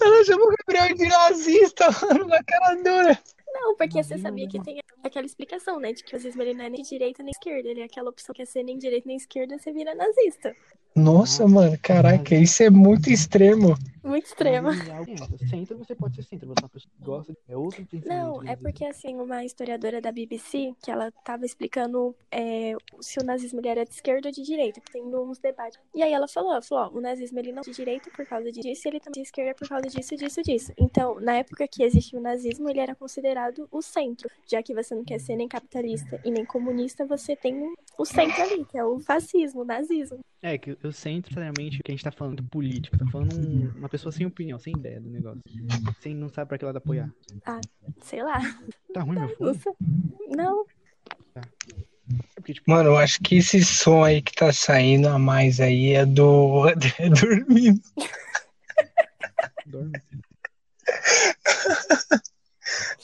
Ela chamou o Gabriel de nazista, mano, na cara dura. Não, porque você sabia que tem aquela explicação, né? De que o nazismo ele não é nem direita nem esquerda. Ele é aquela opção que é ser nem direita nem esquerda, você vira nazista. Nossa, mano, caraca, isso é muito extremo. Muito extremo. Centro você pode ser centro, você é uma pessoa que gosta, é outro Não, é porque assim, uma historiadora da BBC, que ela tava explicando é, se o nazismo ele era de esquerda ou de direita, tendo uns debates. E aí ela falou, ela falou, ó, o nazismo ele não é de direita por causa disso, e ele também é de esquerda por causa disso, disso, disso. Então, na época que existia o nazismo, ele era considerado o centro, já que você não quer ser nem capitalista e nem comunista, você tem o centro ali, que é o fascismo, o nazismo. É, que eu centro, sinceramente, que a gente tá falando de política, tá falando um, uma pessoa sem opinião, sem ideia do negócio. Sem não sabe pra que lado apoiar. Ah, sei lá. Tá ruim meu fone? Não. Tá. É porque, tipo... Mano, eu acho que esse som aí que tá saindo a mais aí é do André *laughs* dormindo. Dorme.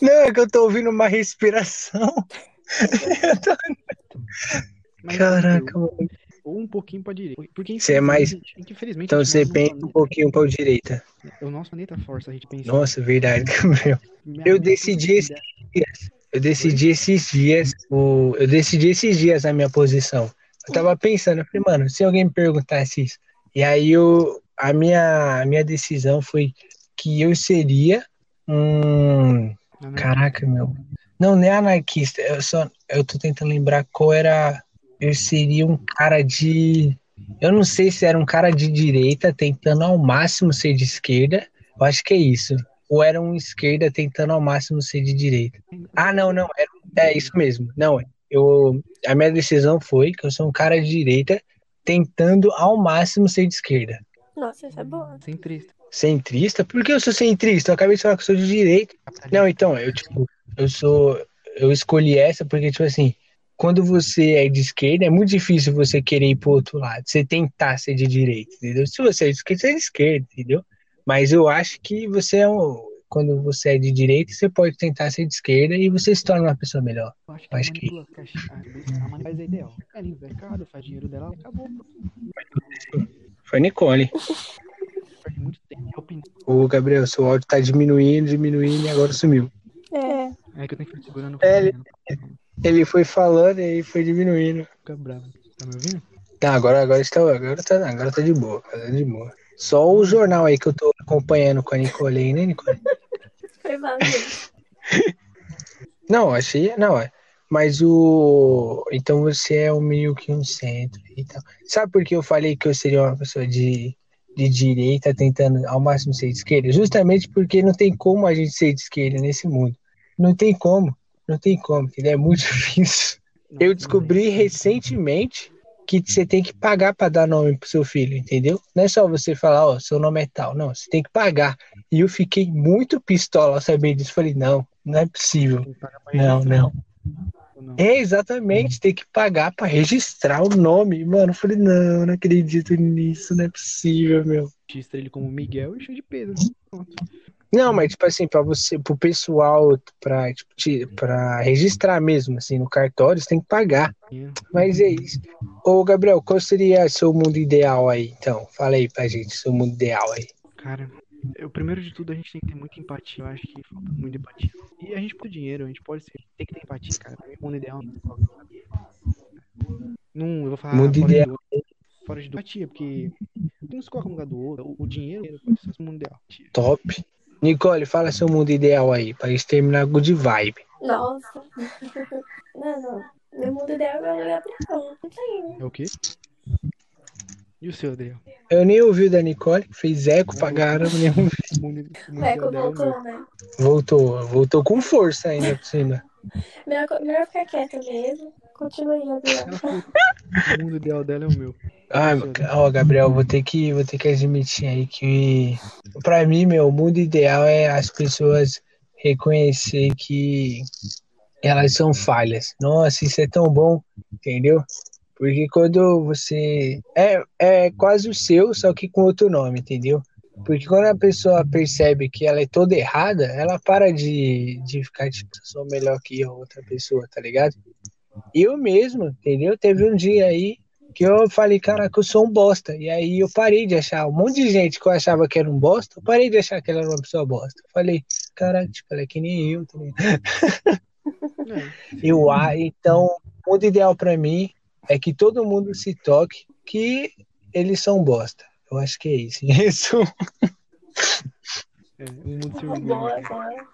Não, é que eu tô ouvindo uma respiração. *laughs* Mas, Caraca, mano ou um pouquinho para direita. Porque você é mais. Infelizmente, então você pensa um pouquinho para direita. O nosso planeta força a gente pensar. Nossa, verdade, *laughs* Gabriel. Eu decidi esses dias. Eu decidi esses dias. O, eu decidi esses dias a minha posição. Eu tava pensando, eu falei, mano, se alguém me perguntasse isso. E aí eu, a, minha, a minha decisão foi que eu seria um. Caraca, meu. Não, nem anarquista. Eu só. Eu tô tentando lembrar qual era eu seria um cara de. Eu não sei se era um cara de direita tentando ao máximo ser de esquerda. Eu acho que é isso. Ou era um esquerda tentando ao máximo ser de direita. Ah, não, não. É, é isso mesmo. Não, eu, a minha decisão foi que eu sou um cara de direita tentando ao máximo ser de esquerda. Nossa, isso é bom. Centrista. Centrista? Por que eu sou centrista? Eu acabei de falar que eu sou de direita. Não, então, eu, tipo, eu sou. Eu escolhi essa porque, tipo assim, quando você é de esquerda, é muito difícil você querer ir pro outro lado, você tentar ser de direita, entendeu? Se você é de esquerda, você é de esquerda, entendeu? Mas eu acho que você é um. Quando você é de direita, você pode tentar ser de esquerda e você se torna uma pessoa melhor. Eu acho que, acho que... a é ideal. Ela mercado, faz dinheiro dela, acabou. Foi Nicole. O Gabriel, seu áudio tá diminuindo, diminuindo e agora sumiu. É. É que eu tenho que ficar segurando o é, ele... Ele foi falando e aí foi diminuindo. Fica bravo. Tá me ouvindo? Tá, agora, agora, está, agora, tá, agora tá de boa, tá de boa. Só o jornal aí que eu tô acompanhando com a Nicole aí, né, Nicole? *laughs* Foi mal, *laughs* Não, achei, não, é. Mas o. Então você é um meio que um centro e tal. Sabe por que eu falei que eu seria uma pessoa de, de direita tentando ao máximo ser de esquerda? Justamente porque não tem como a gente ser de esquerda nesse mundo. Não tem como. Não tem como, entendeu? É muito *laughs* difícil. Eu descobri recentemente que você tem que pagar para dar nome pro seu filho, entendeu? Não é só você falar, ó, seu nome é tal. Não, você tem que pagar. E eu fiquei muito pistola sabendo disso. Falei, não, não é possível. Não, não. É, exatamente, tem que pagar para registrar o nome. Mano, eu falei, não, não acredito nisso, não é possível, meu. Registra ele como Miguel e cheio de Pedro. Pronto. Não, mas tipo assim, para você, pro pessoal, pra, tipo, te, pra registrar mesmo, assim, no cartório, você tem que pagar. Mas é isso. Ô, Gabriel, qual seria seu mundo ideal aí, então? Fala aí pra gente, seu mundo ideal aí. Cara, o primeiro de tudo a gente tem que ter muita empatia. Eu acho que falta muita empatia. E a gente por dinheiro, a gente pode ser, tem que ter empatia, cara. Pra mim, o mundo ideal não, eu vou falar mundo fora, ideal. De, fora de empatia, porque não se coloca no lugar do outro. O dinheiro pode ser o mundo ideal. Top. Nicole, fala seu mundo ideal aí, pra gente terminar good vibe. Nossa. *laughs* Não, não. Meu mundo ideal é o Gabriel. Não tem, né? É o quê? E o seu, Adriel? Eu nem ouvi o da Nicole, fez eco pra caramba, nem ouvi. *laughs* O Eco é meu. voltou, né? Voltou, voltou com força ainda por cima. Melhor, melhor ficar quieta mesmo. Continue, Gabriel. *laughs* O mundo ideal dela é o meu. Ah, ó, Gabriel, vou ter que, vou ter que admitir aí que pra mim, meu, o mundo ideal é as pessoas reconhecer que elas são falhas. Nossa, isso é tão bom, entendeu? Porque quando você é, é quase o seu, só que com outro nome, entendeu? Porque quando a pessoa percebe que ela é toda errada, ela para de, de ficar tipo, sou melhor que a outra pessoa, tá ligado? Eu mesmo, entendeu? Teve um dia aí que eu falei, caraca, eu sou um bosta. E aí eu parei de achar um monte de gente que eu achava que era um bosta, eu parei de achar que ela era uma pessoa bosta. Eu falei, caraca, tipo, ela é que nem eu? É, *laughs* Eu, a- então, o mundo ideal pra mim é que todo mundo se toque que eles são bosta. Eu acho que é isso. *laughs* Isso. é, mundo se orgulha. Boa.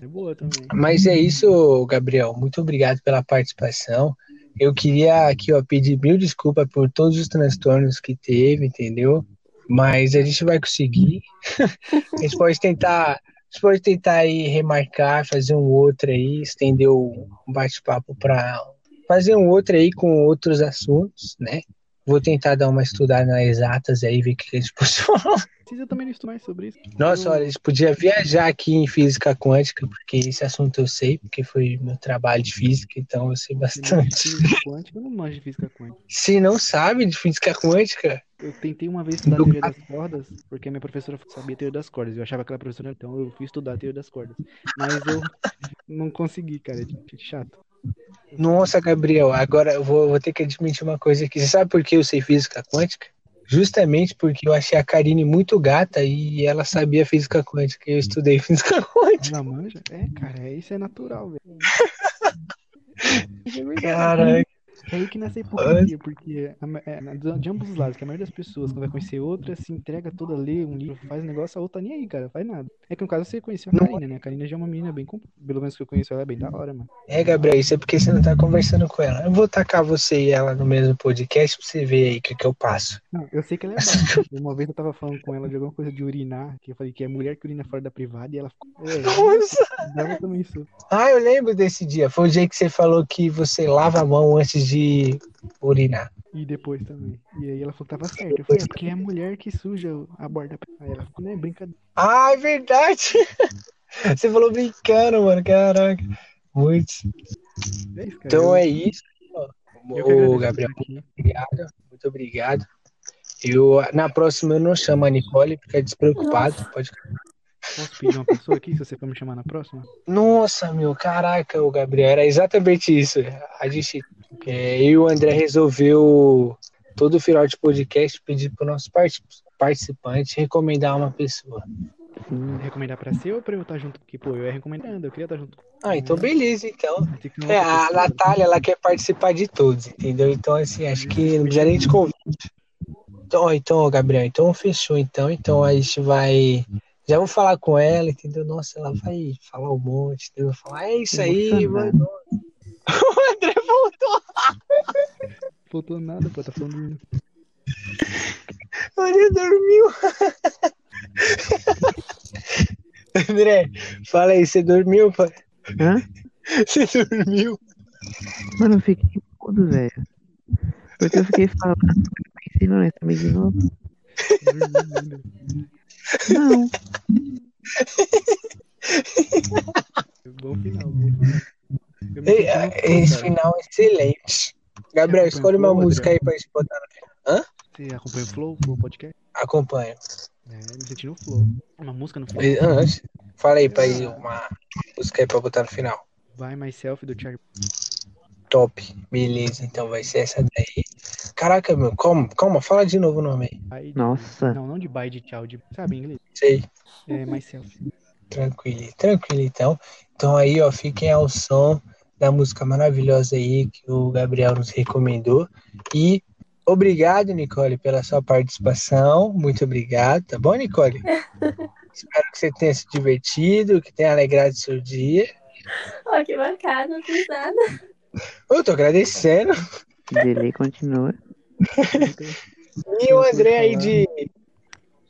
É boa também. Mas é isso, Gabriel. Muito obrigado pela participação. Eu queria aqui, ó, pedir mil desculpas por todos os transtornos que teve, entendeu? Mas a gente vai conseguir. *laughs* a gente pode tentar, gente pode tentar aí remarcar, fazer um outro aí, estender o bate-papo para fazer um outro aí com outros assuntos, né? Vou tentar dar uma estudada nas exatas aí, ver o que a gente pode *laughs* falar. Precisa também estudar mais sobre isso. Nossa, Eu- olha, a gente podia viajar aqui em física quântica, porque esse assunto eu sei, porque foi meu trabalho de física, então eu sei Eu não bastante. física quântica, eu não manjo de física quântica. Se não sabe de física quântica, Eu tentei uma vez estudar a teoria das cordas, porque a minha professora sabia a teoria das cordas. Eu achava que ela professora, então eu fui estudar a teoria das cordas. Mas eu não consegui, cara. É chato. nossa, Gabriel, agora eu vou, vou ter que admitir uma coisa aqui. Você sabe por que eu sei física quântica? Justamente porque eu achei a Karine muito gata e ela sabia física quântica. e Eu estudei física *laughs* quântica. Ela manja? É, cara, isso é natural, velho. *laughs* É. Caraca. É aí que nasce a hipocrisia, porque é, de ambos os lados, que a maioria das pessoas, quando vai conhecer outra, se entrega toda, lê um livro, faz um negócio, a outra nem aí, cara, faz nada. É que no caso você conheceu a. Karina, né? A Karina já é uma menina bem, pelo menos que eu conheço ela, é bem da hora, mano. É, Gabriel, isso é porque você não tá conversando com ela. Eu vou tacar você e ela no mesmo podcast pra você ver aí o que, que eu passo. Não, eu sei que ela é. Uma vez eu tava falando com ela de alguma coisa de urinar, que eu falei que é mulher que urina fora da privada, e ela ficou. É, Nossa! também isso. Ah, eu lembro desse dia. Foi o dia que você falou que você lava a mão antes de urinar. E depois também. E aí ela falou que tava certo. Eu falei, é porque é a mulher que suja a borda. Aí ela ficou, né, brincadeira. Ah, é verdade! *laughs* Você falou brincando, mano. Caraca. Muito. É isso, cara. Então é isso. Ô, Gabriel, aqui. obrigado. Muito obrigado. Eu, na próxima eu não chamo a Nicole, fica despreocupado. Pode... Posso pedir uma pessoa aqui, se você for me chamar na próxima? Nossa, meu, caraca, o Gabriel, era exatamente isso. A gente, é, eu e o André resolveu todo final de podcast pedir para o nosso part- participante recomendar uma pessoa. Sim. Recomendar pra ser ou pra eu estar junto? Porque, pô, eu ia recomendando, eu queria estar junto. Ah, então beleza, então. É, a Natália, ela quer participar de todos, entendeu? Então, assim, acho que não precisa nem de convite. Então, então, Gabriel, então fechou, então. Então a gente vai. Já vou falar com ela, entendeu? Nossa, ela vai falar um monte, entendeu? Falar, é isso aí, mano. *laughs* O André voltou. Voltou nada, pô, tá falando. O André dormiu. *laughs* André, fala aí, você dormiu, pai? Hã? Você dormiu? Mano, eu fiquei mudo, velho. Porque eu fiquei falando, pensei, não, essa me ignorou. Não. *laughs* Bom final, bom final. Ei, Esse final é excelente. Gabriel, escolhe uma música aí pra gente botar no final. Hã? Você acompanha o Flow, o podcast? Acompanho. É, me senti no Flow. Uma música no Flow. Antes, fala aí pra ir uma música aí pra botar no final. Vai Myself do Charlie. Top. Beleza, então vai ser essa daí. Caraca, meu, calma, calma, fala de novo o nome aí. Nossa. Não, não de bye de tchau, de. Sabe em inglês? Sei. É Myself. Tranquilo, tranquilo então. Então aí, ó, fiquem ao som da música maravilhosa aí que o Gabriel nos recomendou. E obrigado, Nicole, pela sua participação. Muito obrigado, tá bom, Nicole? *laughs* Espero que você tenha se divertido, que tenha alegrado seu dia. Ó, que bacana, não fiz nada. Eu tô agradecendo. Delay continua. *laughs* E o André aí de,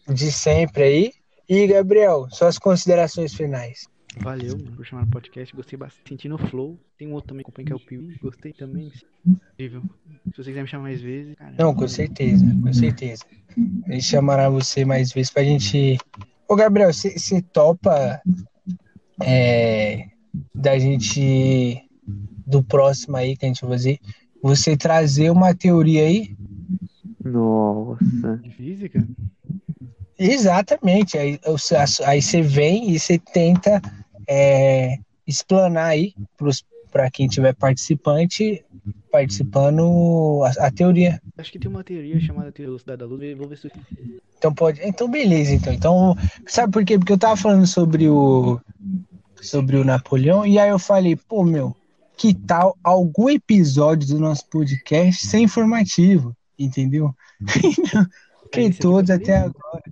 de sempre aí. E, Gabriel, suas considerações finais. Valeu mano, por chamar no podcast. Gostei bastante. Senti no Flow. Tem um outro também que é o Piuí. Gostei também. Incrível. Se você quiser me chamar mais vezes. Cara, Não, com certeza, com certeza. A gente chamará você mais vezes pra gente. Ô, Gabriel, você você topa é, da gente. Do próximo aí que a gente vai fazer, você trazer uma teoria aí? Nossa. De física? Exatamente. Aí você aí você vem e você tenta é, explanar aí para quem tiver participante, participando a, a teoria. Acho que tem uma teoria chamada teoria da velocidade da luz. Vou ver se. Então pode. Então beleza, então. Então, sabe por quê? Porque eu tava falando sobre o sobre o Napoleão e aí eu falei, pô, meu, que tal algum episódio do nosso podcast ser informativo, entendeu? *laughs* que Aí você todos até agora.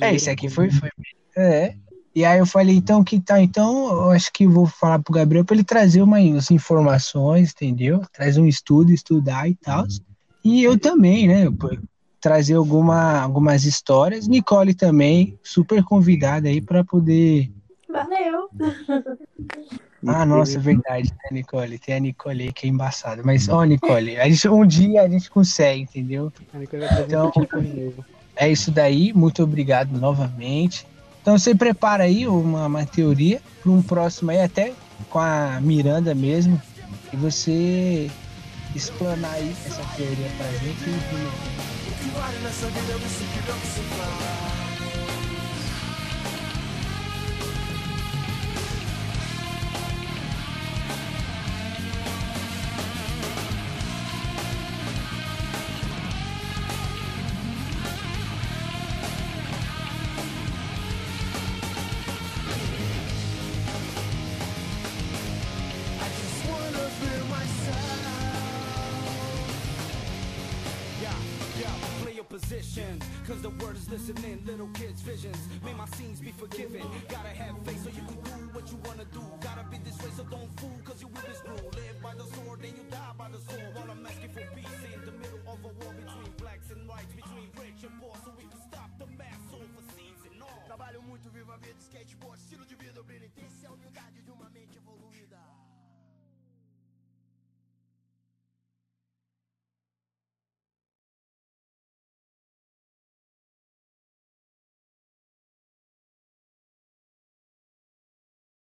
É, esse aqui foi, foi. É. E aí eu falei, então, que tal? Então, eu acho que vou falar pro Gabriel para ele trazer umas informações, entendeu? Trazer um estudo, estudar e tal. E eu também, né? Trazer alguma, algumas histórias. Nicole também, super convidada aí para poder. Valeu. *laughs* Ah, nossa, é verdade, né, Nicole? Tem a Nicole aí que é embaçada. Mas, ó, Nicole, a gente, um dia a gente consegue, entendeu? A Nicole vai trazer Então-. É isso daí, muito obrigado novamente. Então você prepara aí uma, uma teoria para um próximo aí, até com a Miranda mesmo, e você explanar aí essa teoria pra gente.